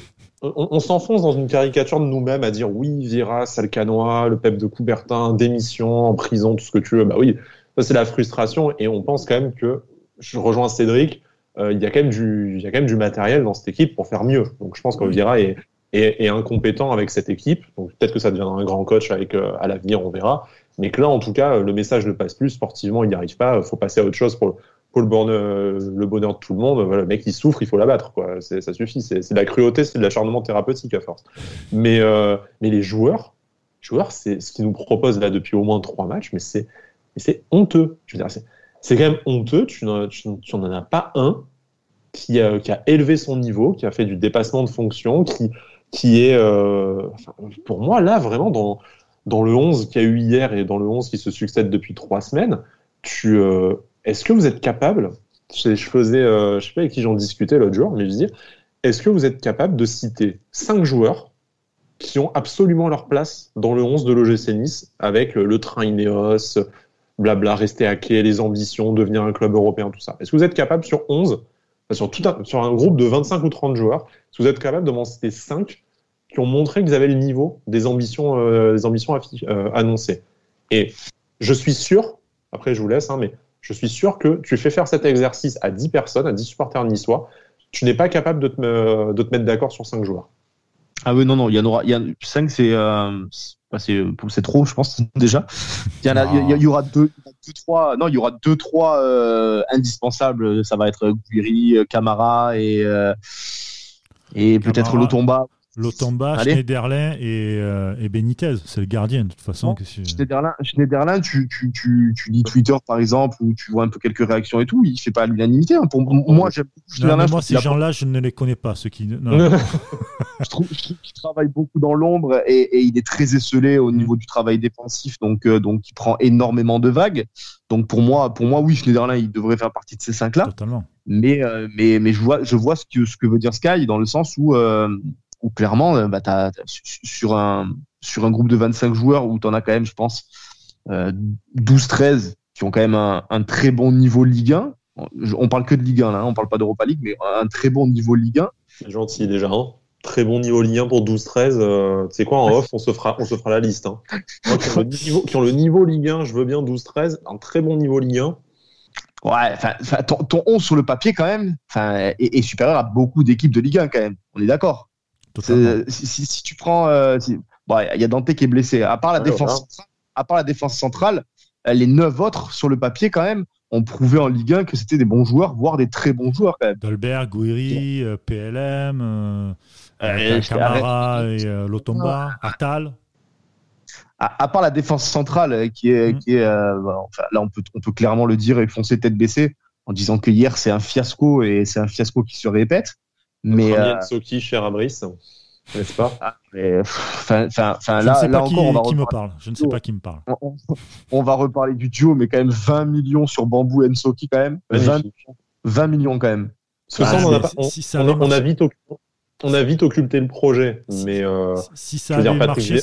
on, s'enfonce dans une caricature de nous-mêmes à dire oui, Vira, Salcanois, le Pep de Coubertin, démission, en prison, tout ce que tu veux. Bah oui, ça c'est la frustration et on pense quand même que, je rejoins Cédric, euh, il y a quand même du, matériel dans cette équipe pour faire mieux. Donc je pense que Vira est, est, incompétent avec cette équipe. Donc peut-être que ça deviendra un grand coach avec euh, à l'avenir, on verra. Mais que là, en tout cas, le message ne passe plus. Sportivement, il n'y arrive pas. Il faut passer à autre chose pour, pour le, bonheur, de tout le monde. Voilà, le mec, il souffre, il faut l'abattre. Ça suffit. C'est de la cruauté, c'est de l'acharnement thérapeutique à force. Mais, euh, les joueurs, joueurs, c'est ce qu'ils nous proposent là depuis au moins trois matchs, mais c'est honteux. C'est quand même honteux. Tu n'en as pas un qui a, élevé son niveau, qui a fait du dépassement de fonction, qui, est, euh, pour moi, là, vraiment, dans, le 11 qu'il y a eu hier et dans le 11 qui se succède depuis trois semaines, tu, euh, est-ce que vous êtes capable, je, faisais, euh, je sais pas avec qui j'en discutais l'autre jour, mais je dis, est-ce que vous êtes capable de citer cinq joueurs qui ont absolument leur place dans le 11 de l'OGC Nice avec le, train Ineos, blabla, rester quai, les ambitions, devenir un club européen, tout ça? Est-ce que vous êtes capable sur 11, sur, tout un, sur un groupe de 25 ou 30 joueurs, est-ce que vous êtes capable de m'en citer 5 qui ont montré qu'ils avaient le niveau des ambitions, euh, des ambitions euh, annoncées? Et je suis sûr, après je vous laisse, hein, mais je suis sûr que tu fais faire cet exercice à 10 personnes, à 10 supporters niçois, tu n'es pas capable de te, de te mettre d'accord sur 5 joueurs. Ah oui, non, non, il y en aura, il y a 5, c'est, euh, c'est, trop, je pense, déjà. Il y, en a, il y, aura deux, deux, trois, non, il y aura deux, trois euh, indispensables. Ça va être Guiri, Camara et, euh, et peut-être Lotomba Lotomba, Schneiderlin et, euh, et, Benitez, c'est le gardien de toute façon. Schneiderlin, Schneiderlin tu, tu, tu, tu, lis Twitter par exemple, où tu vois un peu quelques réactions et tout, il fait pas l'unanimité. Hein. Pour moi, j'aime Schneiderlin. moi, ces gens-là, je ne les connais pas. Ceux qui... je trouve, qu'il travaille beaucoup dans l'ombre et, et, il est très esselé au niveau du travail défensif, donc, euh, donc il prend énormément de vagues. Donc pour moi, pour moi oui, Schneiderlin, il devrait faire partie de ces cinq-là. Totalement. Mais, euh, mais, mais je vois, je vois ce que, ce que veut dire Sky dans le sens où où clairement, euh, bah, sur, un, sur un groupe de 25 joueurs où tu en as quand même, je pense, 12-13 euh, qui ont quand même un, très bon niveau Ligue 1. On parle que de Ligue 1 là, hein, on parle pas d'Europa League, mais un très bon niveau Ligue 1. C'est gentil déjà. Hein. très bon niveau Ligue 1 pour 12-13. Euh, tu sais quoi, en off, on se fera, on se fera la liste. Hein. qui, ont le niveau, Ligue 1, je veux bien 12-13, un très bon niveau Ligue 1. Ouais, ton, ton 11 sur le papier quand même est, est supérieur à beaucoup d'équipes de Ligue 1 quand même. On est d'accord. Si, tu prends, euh, il y a Dante qui est blessé. À part la défense, centrale, à part la défense centrale, euh, les neuf autres sur le papier quand même ont prouvé en Ligue 1 que c'était des bons joueurs, voire des très bons joueurs quand même. Dolberg, Gouiri, euh, PLM, Camara et Lotomba, Atal. À, part la défense centrale qui est, mm. qui est là on peut, on peut clairement le dire et foncer tête baissée en disant que hier c'est un fiasco et c'est un fiasco qui se répète. Mais euh... Soki, cher Abris, n'est-ce pas? Ah, là, sais pas qui, encore, qui me parle. Je ne sais pas qui me parle. On, va reparler du duo, mais quand même 20 millions sur Bambou et Soki quand même. 20, millions quand même. Parce que ça, on, a, vite on a vite occulté le projet, mais euh, si, ça avait marché,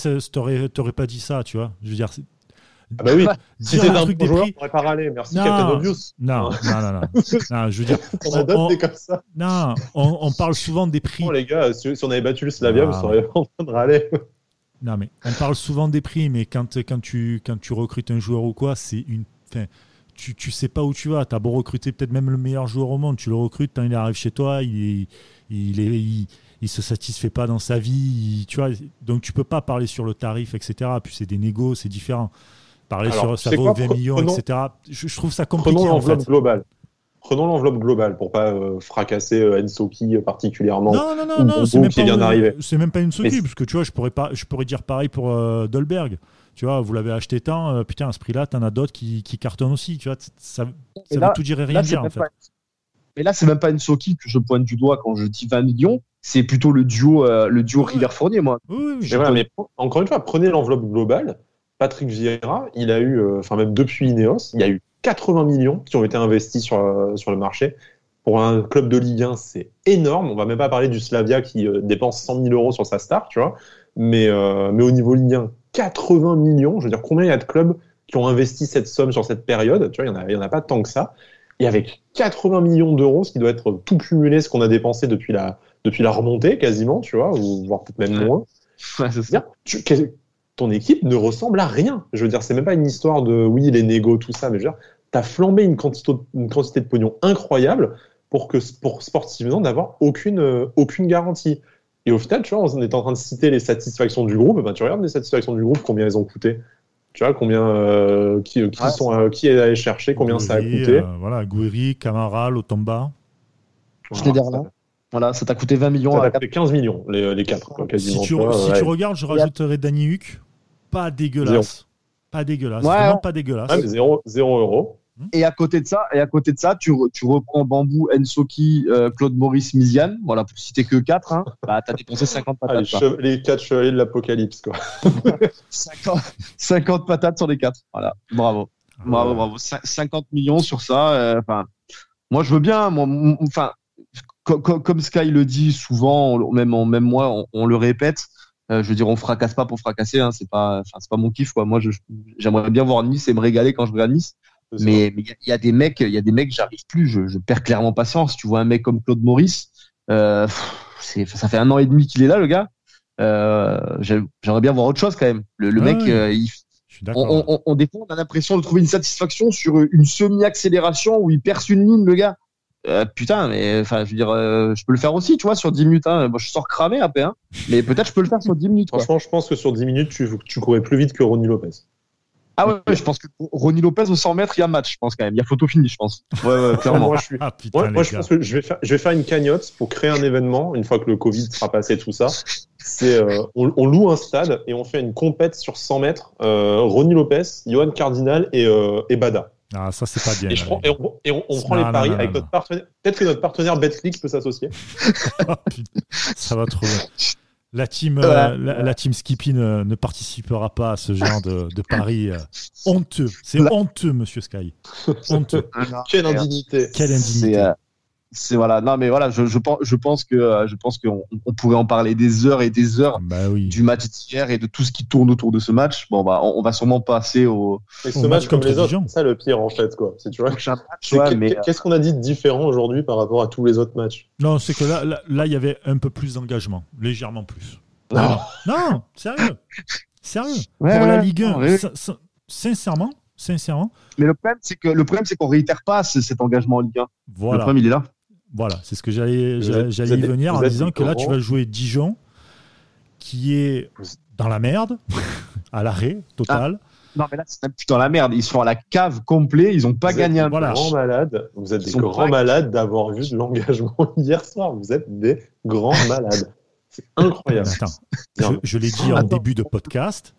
t'aurais pas dit ça, tu vois. Je veux dire, ah bah oui, si c'était un truc bon joueur, on pourrait pas râler. Merci non, Captain Obvious. Non, non, non, non. non je veux dire, on, a on, comme ça. Non, on, on, parle souvent des prix. Non, les gars, si, on avait battu le Slavia, vous seriez en train de râler. Non, mais on parle souvent des prix, mais quand, quand, tu, quand tu recrutes un joueur ou quoi, c'est une. Tu, tu sais pas où tu vas. Tu as beau recruter peut-être même le meilleur joueur au monde, tu le recrutes, quand il arrive chez toi, il, il, est, il, il se satisfait pas dans sa vie, tu vois. Donc tu peux pas parler sur le tarif, etc. Puis c'est des négos, c'est différent. Parler sur ça vaut 20 millions, etc. Je, trouve ça compliqué. Prenons l'enveloppe globale. prenons l'enveloppe globale pour pas euh, fracasser euh, Ensoki particulièrement. Non, non, non, non, c'est même, même pas une Soki, parce que tu vois, je pourrais, pas, je pourrais dire pareil pour euh, Dolberg. Tu vois, vous l'avez acheté tant, euh, putain, à ce prix-là, t'en as d'autres qui, qui cartonnent aussi. Tu vois, ça, ça Et veut là- tout dire et rien là, dire, en fait. pas- Mais là, c'est même pas une Soki que je pointe du doigt quand je dis 20 millions. C'est plutôt le duo, euh, le duo Ouais. River-Fournier, moi. Oui, oui, oui. Mais voilà, mais encore une fois, prenez l'enveloppe globale. Patrick Vieira, il a eu, euh, enfin même depuis Ineos, il y a eu 80 millions qui ont été investis sur, euh, sur le marché. Pour un club de Ligue 1, c'est énorme. On va même pas parler du Slavia qui euh, dépense 100 000 euros sur sa star, tu vois. Mais, euh, mais au niveau Ligue 1, 80 millions. Je veux dire, combien il y a de clubs qui ont investi cette somme sur cette période Tu vois, il y en a, il y en a pas tant que ça. Et avec 80 millions d'euros, ce qui doit être tout cumulé, ce qu'on a dépensé depuis la, depuis la remontée quasiment, tu vois, ou voire peut-être même moins. Ouais, c'est ça. Tu- ton équipe ne ressemble à rien. Je veux dire, c'est même pas une histoire de oui, les négos, tout ça, mais je veux dire, t'as flambé une quantité, une quantité de pognon incroyable pour que pour sportivement d'avoir aucune, euh, aucune garantie. Et au final, tu vois, on est en train de citer les satisfactions du groupe, ben, tu regardes les satisfactions du groupe, combien elles ont coûté. Tu vois, combien, euh, qui, qui Ouais, sont, euh, qui est allé chercher, combien ça a coûté. euh, voilà, Gouiri, Camara, Lotomba. Voilà, Schneiderlin. Voilà, ça t'a coûté 20 millions. Ça t'a coûté 15 millions, les, les quatre, quoi, quasiment. tu si ouais. tu regardes, je rajouterais Danny Huck. Pas dégueulasse. Pas dégueulasse. Ouais, vraiment pas dégueulasse. Ah, zéro, zéro euro. Et à côté de ça, et à côté de ça, tu, re- tu reprends Bambou, Ensoki, euh, Claude Maurice, Miziane. Voilà, pour citer que 4, hein, bah, t'as dépensé 50 Ah, les, patates. chev- les quatre chevaliers de l'apocalypse, quoi. 50, 50 patates sur les 4. Voilà, bravo. Bravo, Euh, bravo. Cin- 50 millions sur ça. euh, Enfin, moi, je veux bien. Moi, m- enfin, co- co- comme Sky le dit souvent, on- même, on- même moi, on, on le répète. euh, je veux dire, on fracasse pas pour fracasser. Hein, c'est pas, c'est pas mon kiff. Quoi. Moi, j'aimerais bien voir Nice et me régaler quand je regarde Nice. Mais il y a- il y, a des mecs, il y a des mecs, j'arrive plus. Je, je perds clairement patience. Tu vois un mec comme Claude Maurice, euh, c'est, ça fait un an et demi qu'il est là, le gars. Euh, j'ai- j'aimerais bien voir autre chose quand même. Le, le Ouais, mec, ouais. il, on, on, on a l'impression de trouver une satisfaction sur une semi-accélération où il perce une ligne, le gars. Euh, putain, mais enfin, je veux dire, euh, je peux le faire aussi, tu vois, sur 10 minutes. Hein. Moi, je sors cramé après, hein. mais peut-être je peux le faire sur 10 minutes. Quoi. Franchement, je pense que sur 10 minutes, tu, tu courais plus vite que Ronnie Lopez. Ah ouais, ouais, je pense que Ronnie Lopez au 100 mètres, il y a match, je pense quand même. Il y a photo finie, je pense. Ouais, ouais, clairement. Moi, je, suis... Ah putain, moi, moi, je pense que je vais, faire, je vais faire une cagnotte pour créer un événement une fois que le Covid sera passé, tout ça. C'est euh, on, on loue un stade et on fait une compète sur 100 mètres. Euh, Ronnie Lopez, Johan Cardinal et, euh, et Bada. Ah, ça, c'est pas bien. Et, je là, prends, les et on, et on- on prend Non, les paris non, avec non, notre partenaire. Peut-être que notre partenaire Betclic peut s'associer. Ah, putain, ça va trop loin. La team, euh, la, la team Skippy ne, ne participera pas à ce genre de, de pari euh, honteux. C'est honteux, monsieur Sky. Honteux. Quelle indignité. Quelle C'est, indignité. euh, c'est voilà. Non, mais voilà, je, je pense, je pense que, euh, je pense qu'on on pourrait en parler des heures et des heures Bah oui. du match d'hier et de tout ce qui tourne autour de ce match. Bon, bah, on, on va sûrement passer au Et ce Au match comme les autres, c'est ça le pire en fait, quoi. C'est, tu vois, euh, Qu'est-ce qu'on a dit de différent aujourd'hui par rapport à tous les autres matchs? Non, c'est que là, là, là, il y avait un peu plus d'engagement. Légèrement plus. Non. Non, sérieux. Sérieux. Ouais, Pour la Ligue 1, ouais. sin- sin- sincèrement, sincèrement, mais le problème, c'est que le problème, c'est qu'on réitère pas ce- cet engagement en Ligue 1. Le voilà. problème, il est là. Voilà, c'est ce que j'allais y venir en disant que là, tu vas jouer Dijon, qui est dans la merde, à l'arrêt total. Non, mais là, c'est même plus dans la merde. Ils sont à la cave complet. Ils ont pas Vous gagné êtes un match. grands malades. Vous êtes Ils des grands malades d'avoir vu de l'engagement hier soir. Vous êtes des grands malades. C'est incroyable. Attends, je, je l'ai dit en Attends. début de podcast.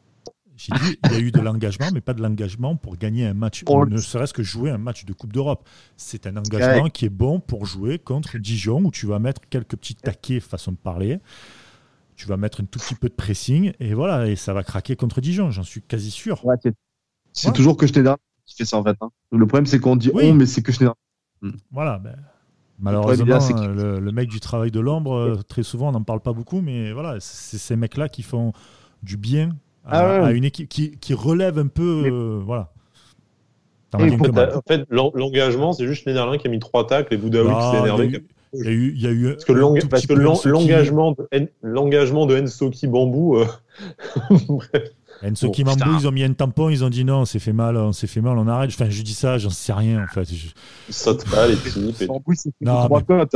J'ai dit il y a eu de l'engagement, mais pas de l'engagement pour gagner un match, On- ne serait-ce que jouer un match de Coupe d'Europe. C'est un engagement qui est bon pour jouer contre Dijon, où tu vas mettre quelques petits taquets, façon de parler. Tu vas mettre un tout petit peu de pressing, et voilà, et ça va craquer contre Dijon, j'en suis quasi sûr. Ouais, c'est- Ouais. toujours que Schneider qui fait ça, en fait. hein. Le problème, c'est qu'on dit Oui. on, mais c'est que Schneider. Voilà, ben, malheureusement, problème, là, le, le mec du travail de l'ombre, euh, très souvent, on n'en parle pas beaucoup, mais voilà, c'est ces mecs-là qui font du bien à, Ah ouais. à une équipe qui, qui relève un peu. Mais- euh, voilà. En fait, l'en- l'engagement, c'est juste Schneiderlin qui a mis trois tacles et Boudaoui qui Ah, s'est y a énervé. Il y a eu, il y a eu Parce que l'engagement de, En- l'engagement de Ensoki Bambou, euh. Ensoki putain. ils ont mis un tampon, ils ont dit non, on s'est fait mal, on s'est fait mal, on arrête. Enfin, je dis ça, j'en sais rien en fait. Je- il saute pas les types. et- En plus, c'est Non, trois cotes.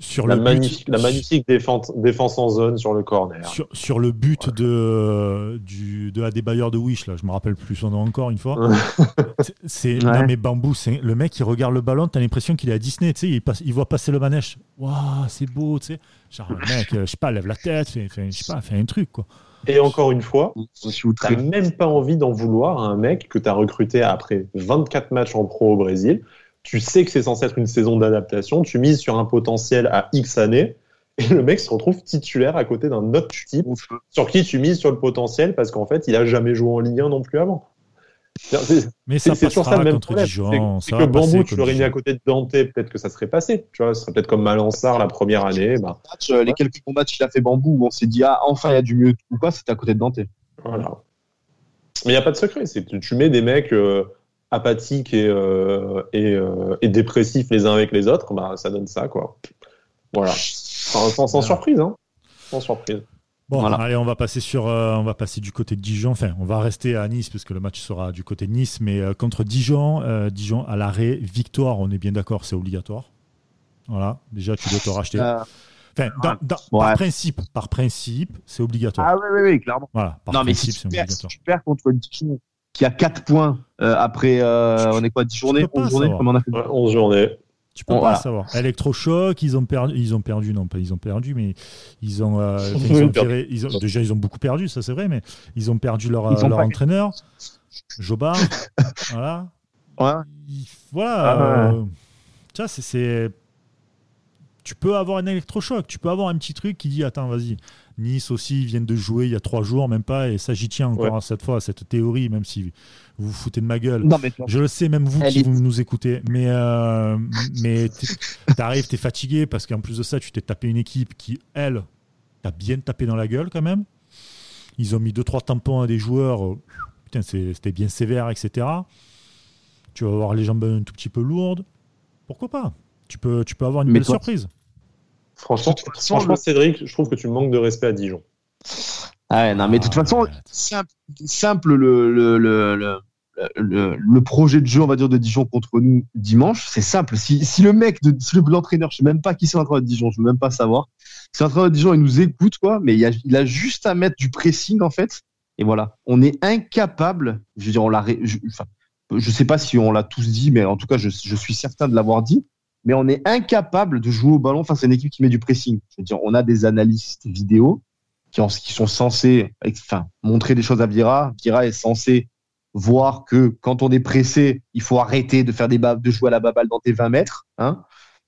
Sur, la, le magnifique, la magnifique défense, défense en zone sur le corner. Sur, sur le but de, du, de Adebayor de Wish, là, je me rappelle plus son nom encore une fois. c'est ouais. mais Bambou, c'est le mec qui regarde le ballon, t'as l'impression qu'il est à Disney, tu sais, il, passe, il voit passer le manège. Waouh, c'est beau, tu sais. Genre, le mec, je sais pas, lève la tête, fait, fait, je sais pas, fait un truc, quoi. Et encore une fois, t'as même pas envie d'en vouloir à un mec que t'as recruté après 24 matchs en pro au Brésil tu sais que c'est censé être une saison d'adaptation, tu mises sur un potentiel à X années, et le mec se retrouve titulaire à côté d'un autre type sur qui tu mises sur le potentiel parce qu'en fait, il a jamais joué en Ligue 1 non plus avant. Mais ça c'est ça le même contre Dijon. C'est que Bambou, tu l'aurais mis à côté de Dante, peut-être que ça serait passé. Tu vois, ce serait peut-être comme Malansar la première année. Bah. Euh, les quelques combats qu'il a fait Bambou, où on s'est dit, ah, enfin, il y a du mieux ou quoi, c'était à côté de Dante. Voilà. Mais il n'y a pas de secret. C'est tu mets des mecs. Euh, apathiques et, euh, et, euh, et, dépressifs les uns avec les autres, bah, ça donne ça, quoi. Voilà. Sans, sans, sans surprise, hein. Sans surprise. Bon, voilà. allez, on va passer sur, euh, on va passer du côté de Dijon. Enfin, on va rester à Nice parce que le match sera du côté de Nice, mais euh, contre Dijon, euh, Dijon à l'arrêt, victoire. On est bien d'accord, c'est obligatoire. Voilà, déjà tu dois te racheter. Enfin, dans, dans, ouais. par principe, par principe, c'est obligatoire. Ah oui, oui, oui, clairement. Voilà, par non, principe, c'est obligatoire. Si tu perds contre Dijon, qui a 4 points euh, après, euh, on est quoi, 10 journées 11 journées on a fait ouais, 11 journées. Tu peux bon, pas voilà. savoir. Electrochoc, ils ont perdu, ils ont perdu, non pas ils ont perdu, mais ils ont, euh, ils ont, tiré, ils ont déjà ils ont beaucoup perdu, ça c'est vrai, mais ils ont perdu leur, leur entraîneur, Jobard, voilà. Ouais. Voilà. Ah, ouais. tu vois, c'est, tu peux avoir un électrochoc, tu peux avoir un petit truc qui dit attends vas-y, Nice aussi, ils viennent de jouer il y a trois jours, même pas, et ça j'y tiens encore ouais. cette fois, à cette théorie, même si vous vous foutez de ma gueule. Non, mais je le sais, même vous qui vous nous écoutez, mais, euh, mais t'arrives, t'es fatigué parce qu'en plus de ça, tu t'es tapé une équipe qui, elle, t'a bien tapé dans la gueule quand même. Ils ont mis deux trois tampons à des joueurs, putain, c'était bien sévère, etc. Tu vas avoir les jambes un tout petit peu lourdes. Pourquoi pas? Tu peux, tu peux avoir une mais belle toi, surprise. Franchement, franchement le... Cédric, je trouve que tu manques de respect à Dijon. Ah ouais, non, mais de toute façon, simple, simple le, le, le, le, le, projet de jeu, on va dire, de Dijon contre nous dimanche, c'est simple. Si, si le mec, de, si l'entraîneur, je sais même pas qui c'est l'entraîneur de Dijon, je veux même pas savoir. Si l'entraîneur de Dijon, il nous écoute, quoi, mais il a, il a juste à mettre du pressing, en fait. Et voilà. On est incapable, je veux dire, on l'a, je, enfin, je sais pas si on l'a tous dit, mais en tout cas, je, je suis certain de l'avoir dit mais on est incapable de jouer au ballon face à une équipe qui met du pressing. On a des analystes vidéo qui, sont censés montrer des choses à Vira. Vira est censé voir que quand on est pressé, il faut arrêter de faire des de jouer à la baballe dans tes 20 mètres. Hein.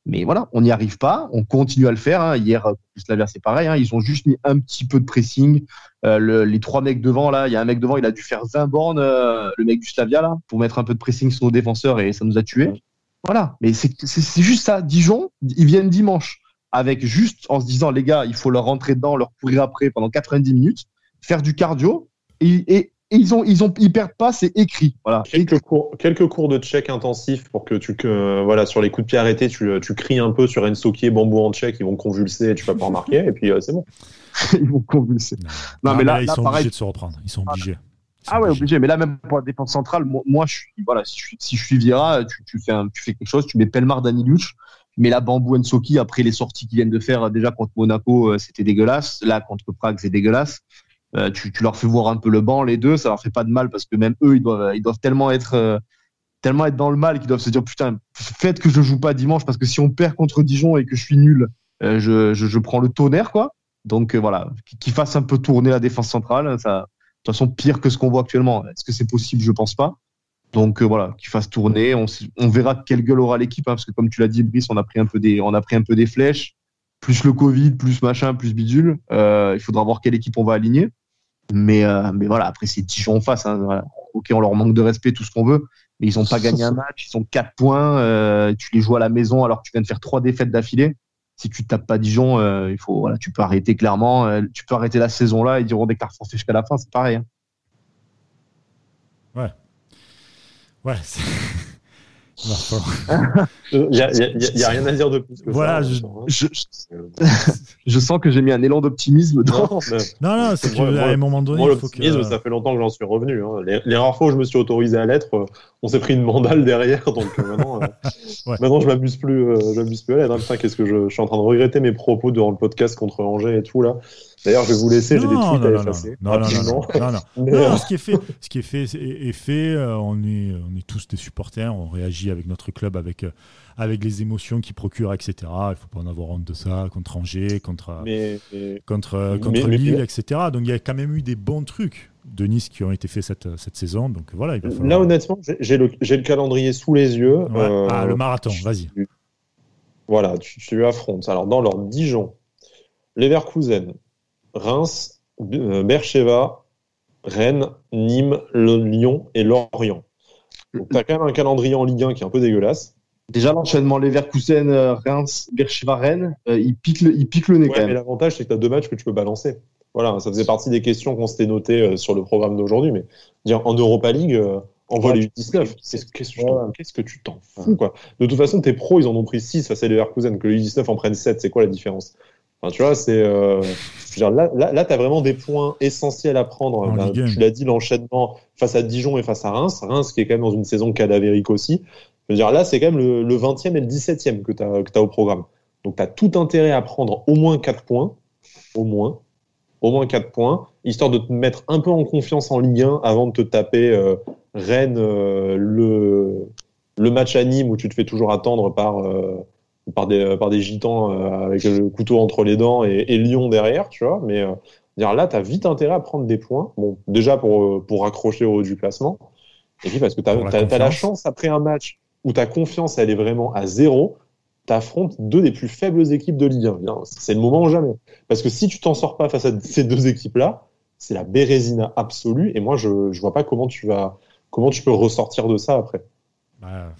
Mais voilà, on n'y arrive pas. On continue à le faire. Hein. Hier, Slavia, c'est pareil. Hein. Ils ont juste mis un petit peu de pressing. Euh, le, les trois mecs devant, là, il y a un mec devant, il a dû faire 20 bornes, euh, le mec du Slavia, là, pour mettre un peu de pressing sur nos défenseurs et ça nous a tués. Voilà, mais c'est juste ça. Dijon, ils viennent dimanche avec juste en se disant, les gars, il faut leur rentrer dedans, leur courir après pendant 90 minutes, faire du cardio, et, et, et ils ont, ils ont, ils perdent pas, c'est écrit. Voilà. Quelques cours, quelques cours de check intensifs pour que tu, que, voilà, sur les coups de pied arrêtés, tu, tu cries un peu sur Ensoki bambou en check, ils vont convulser, et tu vas pas remarquer, et puis euh, c'est bon. ils vont convulser. Non, non, non mais, là, là, ils là, sont pareil, obligés de se reprendre. Ils sont obligés. Ah ouais, obligé. Mais là, même pour la défense centrale, moi, je suis, voilà, si je, si je suis Vira, tu, tu, fais un, tu fais quelque chose, tu mets Pelmar, Daniluch, tu mets la Bambou Nsoki après les sorties qu'ils viennent de faire. Déjà contre Monaco, c'était dégueulasse. Là, contre Prague, c'est dégueulasse. Euh, tu, tu, leur fais voir un peu le banc, les deux, ça leur fait pas de mal parce que même eux, ils doivent, ils doivent tellement être, euh, tellement être dans le mal qu'ils doivent se dire putain, faites que je joue pas dimanche parce que si on perd contre Dijon et que je suis nul, euh, je, je, je, prends le tonnerre, quoi. Donc voilà, qu'ils fassent un peu tourner la défense centrale, ça, toute façon pire que ce qu'on voit actuellement. Est-ce que c'est possible? Je pense pas. Donc euh, voilà, qu'il fasse tourner. On, on, verra quelle gueule aura l'équipe, hein, parce que comme tu l'as dit, Brice, on a pris un peu des, flèches, plus le Covid, plus machin, plus bidule. Euh, il faudra voir quelle équipe on va aligner. Mais euh, voilà, après c'est Dijon en face. Hein. Ok, on leur manque de respect, tout ce qu'on veut, mais ils n'ont pas gagné un match. Ils sont quatre points. Tu les joues à la maison alors que tu viens de faire trois défaites d'affilée si tu tapes pas Dijon, euh, il faut, voilà, tu peux arrêter clairement, euh, tu peux arrêter la saison là et dire on déclare français jusqu'à la fin, c'est pareil. Hein. Ouais. Ouais. Il n'y a, y a, rien à dire de plus que voilà, ça. je, hein. Je, je sens que j'ai mis un élan d'optimisme dans. Non, Non, non, c'est Moi, qu'à un moment donné, Moi, faut que. l'optimisme, ça fait longtemps que j'en suis revenu. hein. Les, les rares fois où je me suis autorisé à l'être, euh, on s'est pris une mandale derrière, donc euh, maintenant, euh, Ouais. maintenant je m'amuse plus, euh, je m'amuse plus à l'être. hein. Putain, qu'est-ce que je, je suis en train de regretter mes propos durant le podcast contre Angers et tout là. D'ailleurs, je vais vous laisser, j'ai des Non, tweets non, à non, effacer non, non, non, non, non, non. Mais, Non, euh, ce qui est fait, ce qui est fait est, est fait. euh, on est, on est tous des supporters. On réagit avec notre club, avec, euh, avec les émotions qu'il procure, etc. Il faut pas en avoir honte de ça contre Angers, contre, mais- mais- contre, euh, mais- contre mais- Lille, etc. Donc il y a quand même eu des bons trucs de Nice qui ont été faits cette, cette saison. Donc voilà, il va falloir. Là, honnêtement, j'ai- le, j'ai le calendrier sous les yeux. Ouais. Euh, Ah, le marathon, vas-y. Voilà, tu, tu affrontes. Alors, dans leur Dijon, Leverkusen, Reims, B- euh, Bercheva, Rennes, Nîmes, le Lyon et Lorient. Donc, tu as quand même un calendrier en Ligue 1 qui est un peu dégueulasse. Déjà, l'enchaînement Leverkusen, euh, Reims, Bercheva, Rennes, euh, il, pique le, il pique le nez Ouais, quand mais même. l'avantage, c'est que tu as deux matchs que tu peux balancer. Voilà, ça faisait partie des questions qu'on s'était notées sur le programme d'aujourd'hui. Mais dire, en Europa League, envoie Ouais, les tu- U19. Qu'est-ce que tu t'en- que fous, quoi? De toute façon, tes pros, ils en ont pris 6 face à Leverkusen, que les U19 en prennent 7. C'est quoi la différence? Enfin, tu vois, c'est. euh, là, là, là tu as vraiment des points essentiels à prendre. Un. tu l'as dit, l'enchaînement face à Dijon et face à Reims. Reims qui est quand même dans une saison cadavérique aussi. Je veux dire, là, c'est quand même le, le 20e et le 17e que tu as, au programme. Donc, tu as tout intérêt à prendre au moins 4 points. Au moins. Au moins 4 points. Histoire de te mettre un peu en confiance en Ligue 1 avant de te taper euh, Rennes, euh, le, le match à Nîmes où tu te fais toujours attendre par, par, des, par des gitans euh, avec le couteau entre les dents et, et Lyon derrière, tu vois. Mais euh, dire là, tu as vite intérêt à prendre des points. Bon, déjà pour, euh, pour accrocher au haut du classement. Et puis parce que tu as, la chance après un match où ta confiance elle est vraiment à zéro, tu affrontes deux des plus faibles équipes de Ligue 1. Bien, C'est le moment ou jamais. Parce que si tu t'en sors pas face à ces deux équipes-là, c'est la bérésina absolue. Et moi, je ne vois pas comment tu vas comment tu peux ressortir de ça après. Bah,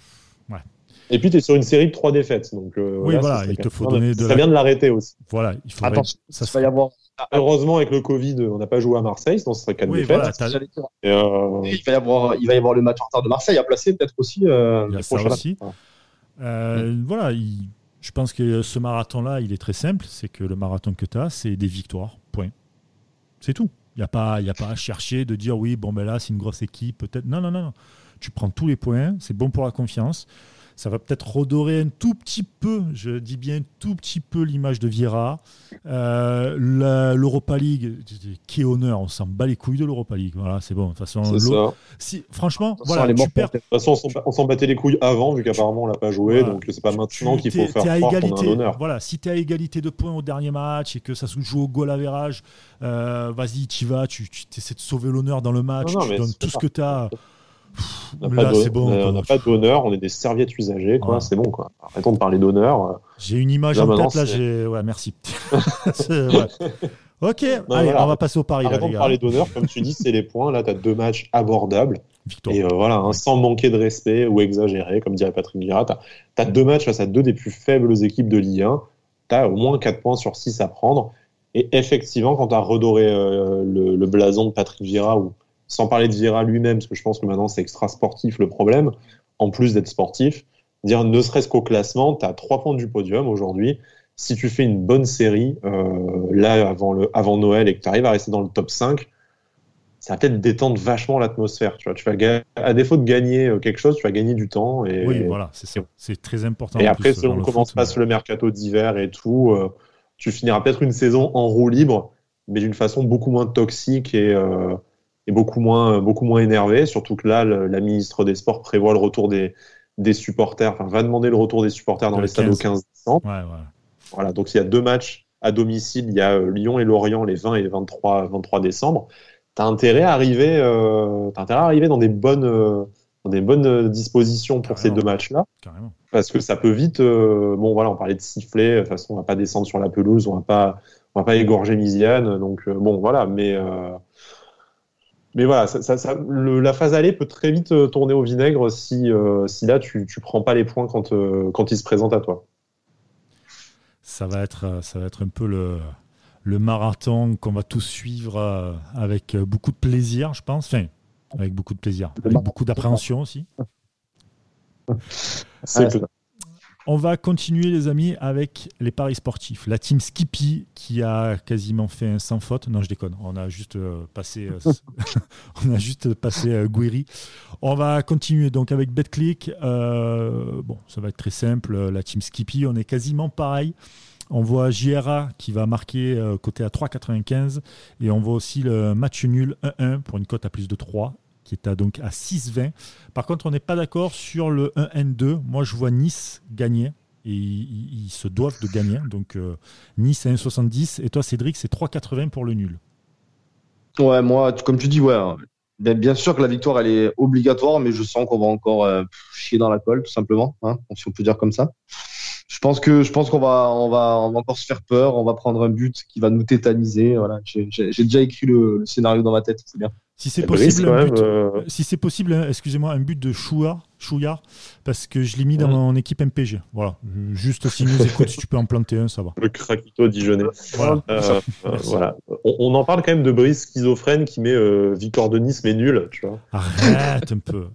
Et puis, tu es sur une série de trois défaites. Donc, euh, Oui, là, voilà, il te faut donner de- ça la- vient de l'arrêter aussi. voilà, il faudrait. Attention, ça va y avoir. Heureusement, avec le Covid, on n'a pas joué à Marseille, sinon ce serait quatre Oui, défaites. voilà. Et, euh, Il va y avoir, il va y avoir le match en retard de Marseille à placer peut-être aussi. euh, Il y a ça aussi. Euh, Voilà, il- je pense que ce marathon-là, il est très simple. C'est que le marathon que tu as, c'est des victoires. Point. C'est tout. Il n'y a, pas- y a pas à chercher de dire oui, bon, ben là, c'est une grosse équipe, peut-être. Non, non, non, non. Tu prends tous les points, c'est bon pour la confiance. Ça va peut-être redorer un tout petit peu, je dis bien un tout petit peu l'image de Vieira. Euh, la- L'Europa League, qui est honneur, on s'en bat les couilles de l'Europa League. Voilà, c'est bon. De toute façon, ça. De si, franchement, Ça, voilà, tu perds, pour toute façon, on s'en- battait les couilles avant, vu qu'apparemment on l'a pas joué, Voilà. donc c'est pas maintenant qu'il faut faire croire qu'on a un honneur. Voilà, si tu es à égalité de points au dernier match et que ça se joue au goal average, euh, vas-y, tu vas, tu, tu essaies de sauver l'honneur dans le match, Non, non, tu donnes tout ça. ce que tu as. On n'a pas bon. on quoi. n'a pas d'honneur, on est des serviettes usagées, quoi. Ouais. C'est bon, quoi. Arrêtons de parler d'honneur. J'ai une image Là, en tête, là, j'ai. Ouais, merci. Ouais. Ok, allez, voilà. on va passer au pari, là, Arrêtons de parler d'honneur, comme tu dis, c'est les points. Là, tu as deux matchs abordables. Victoire. Et euh, voilà, hein, sans manquer de respect ou exagérer, comme dirait Patrick Vieira, tu as, deux matchs face à deux des plus faibles équipes de Ligue 1. Tu as au moins 4 points sur 6 à prendre. Et effectivement, quand tu as redoré euh, le, le blason de Patrick Vieira, ou sans parler de Vieira lui-même, parce que je pense que maintenant c'est extra sportif le problème, en plus d'être sportif, dire ne serait-ce qu'au classement, tu as 3 points du podium aujourd'hui. Si tu fais une bonne série, euh, là, avant, le, avant Noël, et que tu arrives à rester dans le top 5, ça va peut-être détendre vachement l'atmosphère. Tu vois, tu vas à défaut de gagner euh, quelque chose, tu vas gagner du temps. Et, Oui, voilà, c'est très important. et après, plus, selon comment se passe le mercato d'hiver et tout, euh, tu finiras peut-être une saison en roue libre, mais d'une façon beaucoup moins toxique et, euh, et beaucoup moins beaucoup moins énervée. Surtout que là, le- la ministre des Sports prévoit le retour des des supporters, enfin va demander le retour des supporters dans Le les stades au 15. 15 décembre. Ouais, ouais. Voilà, donc il y a deux matchs à domicile, il y a euh, Lyon et Lorient les 20 et 23, 23 décembre. Tu as intérêt à arriver, euh, t'as intérêt à arriver dans des bonnes, euh, dans des bonnes euh, dispositions pour ces deux matchs-là, parce que ça peut vite. euh, bon, voilà, on parlait de siffler, de toute façon, on va pas descendre sur la pelouse, on va pas, on va pas égorger Misiane, donc bon, voilà, mais. Mais voilà, ça, ça- ça- le- la phase aller peut très vite euh, tourner au vinaigre si, euh, si là tu, tu prends pas les points quand, euh, quand ils se présentent à toi. Ça va être, euh, ça va être un peu le, le marathon qu'on va tous suivre euh, avec beaucoup de plaisir, je pense. Enfin, avec beaucoup de plaisir. Avec beaucoup d'appréhension aussi. C'est Ah, clair. On va continuer, les amis, avec les paris sportifs. La team Skippy qui a quasiment fait un sans faute. Non, je déconne. On a juste euh, passé, euh, on a juste passé euh, Guiri. On va continuer donc avec BetClick. Euh, bon, ça va être très simple. La team Skippy, on est quasiment pareil. On voit JRA qui va marquer côté à 3,95 et on voit aussi le match nul 1-1 pour une cote à plus de 3 qui est à, donc à 6,20. Par contre, on n'est pas d'accord sur le 1N2. Moi, je vois Nice gagner. Et ils, se doivent de gagner. Donc, euh, Nice à 1,70. Et toi, Cédric, c'est 3,80 pour le nul. Ouais, moi, comme tu dis, ouais. hein. Bien, bien sûr que la victoire, elle est obligatoire, mais je sens qu'on va encore euh, chier dans la colle, tout simplement, hein, si on peut dire comme ça. Je pense que je pense qu'on va encore se faire peur, on va prendre un but qui va nous tétaniser. J'ai déjà écrit le scénario dans ma tête, c'est bien. Si c'est possible, quand un même, but, euh, si c'est possible, hein, excusez-moi, un but de Chouard, Chouillard, parce que je l'ai mis dans Ouais. mon équipe MPG. Voilà. Juste s'il nous écoute, si tu peux en planter un, ça va. le craquito dijonnais. Voilà. Euh, euh, voilà. On, on en parle quand même de Brice schizophrène qui met euh, victoire de Nice mais nul, tu vois. Arrête un peu.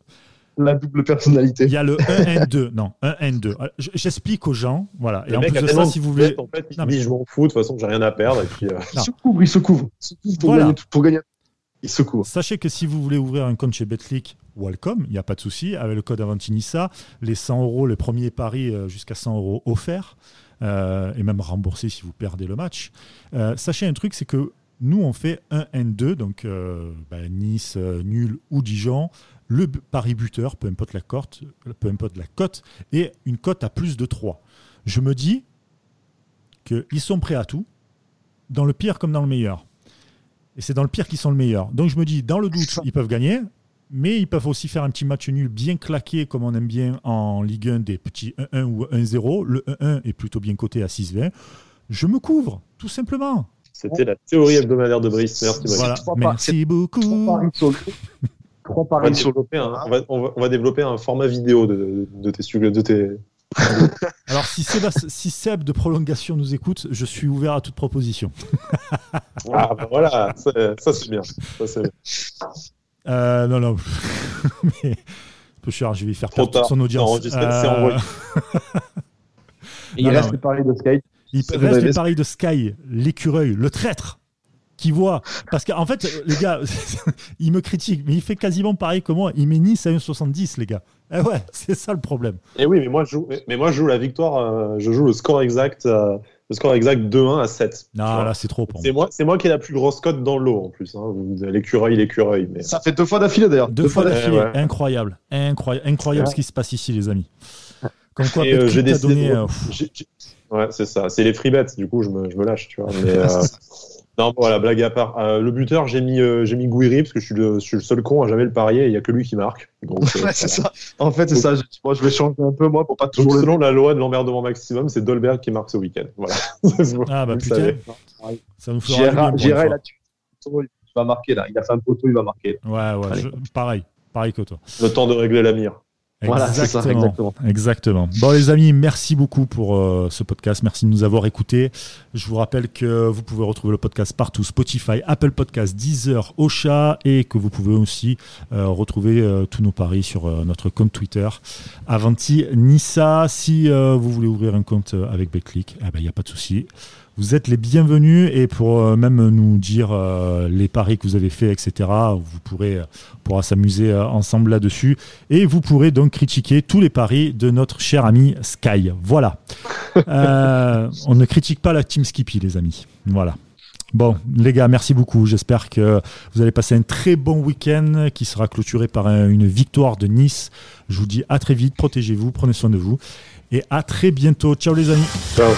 La double personnalité. Il y a le 1N2. Non, 1N2. Ah, J'explique aux gens. Voilà. Et Le en plus de ça, si vous voulez. En fait, il Non, dit je m'en fous, de toute façon j'ai rien à perdre. Et puis, euh, Il se couvre, il se couvre. Il se couvre pour, Voilà. gagner, pour gagner. Sachez que si vous voulez ouvrir un compte chez Betclic, welcome, il n'y a pas de souci. Avec le code Avantinissa, les 100 euros, les premiers paris euh, jusqu'à 100 euros offerts, euh, et même remboursés si vous perdez le match. Euh, sachez un truc, c'est que nous, on fait un N2, donc bah, Nice, nul ou Dijon, le pari buteur, peu importe la cote, peu importe la cote, et une cote à plus de 3. Je me dis qu'ils sont prêts à tout, dans le pire comme dans le meilleur. Et c'est dans le pire qu'ils sont le meilleur. Donc je me dis, dans le doute, ils peuvent gagner, mais ils peuvent aussi faire un petit match nul bien claqué, comme on aime bien en Ligue 1, des petits 1-1 ou 1-0. Le 1-1 est plutôt bien coté à 6-20. Je me couvre, tout simplement. C'était la théorie hebdomadaire de Brice. Merci. Voilà. Merci beaucoup. On va, développer un, on, va, on développer un format vidéo de, de tes sujets, de tes. Alors, si Seb, si Seb de prolongation nous écoute, je suis ouvert à toute proposition. Ah bah voilà, ça, ça, c'est bien. Ça, c'est bien. Euh, non, non. mais, peu cher, je vais faire perdre toute son audience. Euh. Et il Non, reste non, les paris de skate. Il reste les avez- paris de Sky, l'écureuil, le traître, qui voit. Parce qu'en fait, les gars, il me critique, mais il fait quasiment pareil que moi. Il met Nice à 1,70, les gars. Eh ouais, c'est ça le problème. Et oui, mais moi je joue, mais moi je joue la victoire, euh, je joue le score exact, euh, le score exact 2-1 à 7. Non, là, c'est trop C'est moi. c'est moi qui ai la plus grosse cote dans l'eau en plus. Hein. L'écureuil, l'écureuil. Mais... Ça fait deux fois d'affilée d'ailleurs. Deux fois d'affilée, ouais. incroyable. Incroyable, incroyable Ouais. ce qui se passe ici, les amis. Comme quoi, euh, j'ai donné. de- euh, Ouais, c'est ça. C'est les free bets. Du coup, je me, je me lâche, tu vois. Mais, euh, non, voilà, blague à part. Euh, le buteur, j'ai mis, euh, j'ai mis Gouiri parce que je suis, le, je suis le seul con à jamais le parier. et Il y a que lui qui marque. Donc, euh, Ouais, c'est voilà. ça. En fait, c'est ça. Je, moi, je vais changer un peu, moi, pour pas Donc, toujours le. selon la loi de l'emmerdement maximum, c'est Dolberg qui marque ce week-end. Voilà. Ah, bah, putain. savez. ça nous fera du bien Gérard, pour une Gérard, fois. là, tu il va marquer là. Il a fait un poteau, il va marquer. Ouais, ouais, je- pareil. Pareil que toi. Le temps de régler la mire. Voilà, ça, exactement. Exactement. Bon, les amis, merci beaucoup pour euh, ce podcast. Merci de nous avoir écoutés. Je vous rappelle que vous pouvez retrouver le podcast partout Spotify, Apple Podcasts, Deezer, Ocha et que vous pouvez aussi euh, retrouver euh, tous nos paris sur notre compte Twitter Avanti Nissa. Si vous voulez ouvrir un compte avec Betclic, il n'y a pas de souci. Vous êtes les bienvenus et pour euh, même nous dire euh, les paris que vous avez faits, etc., vous pourrez, on pourra s'amuser euh, ensemble là-dessus. Et vous pourrez donc critiquer tous les paris de notre cher ami Sky. Voilà. Euh, on ne critique pas la Team Skippy, les amis. Voilà. Bon, les gars, merci beaucoup. J'espère que vous allez passer un très bon week-end qui sera clôturé par un- une victoire de Nice. Je vous dis à très vite. Protégez-vous, prenez soin de vous. Et à très bientôt. Ciao, les amis. Ciao.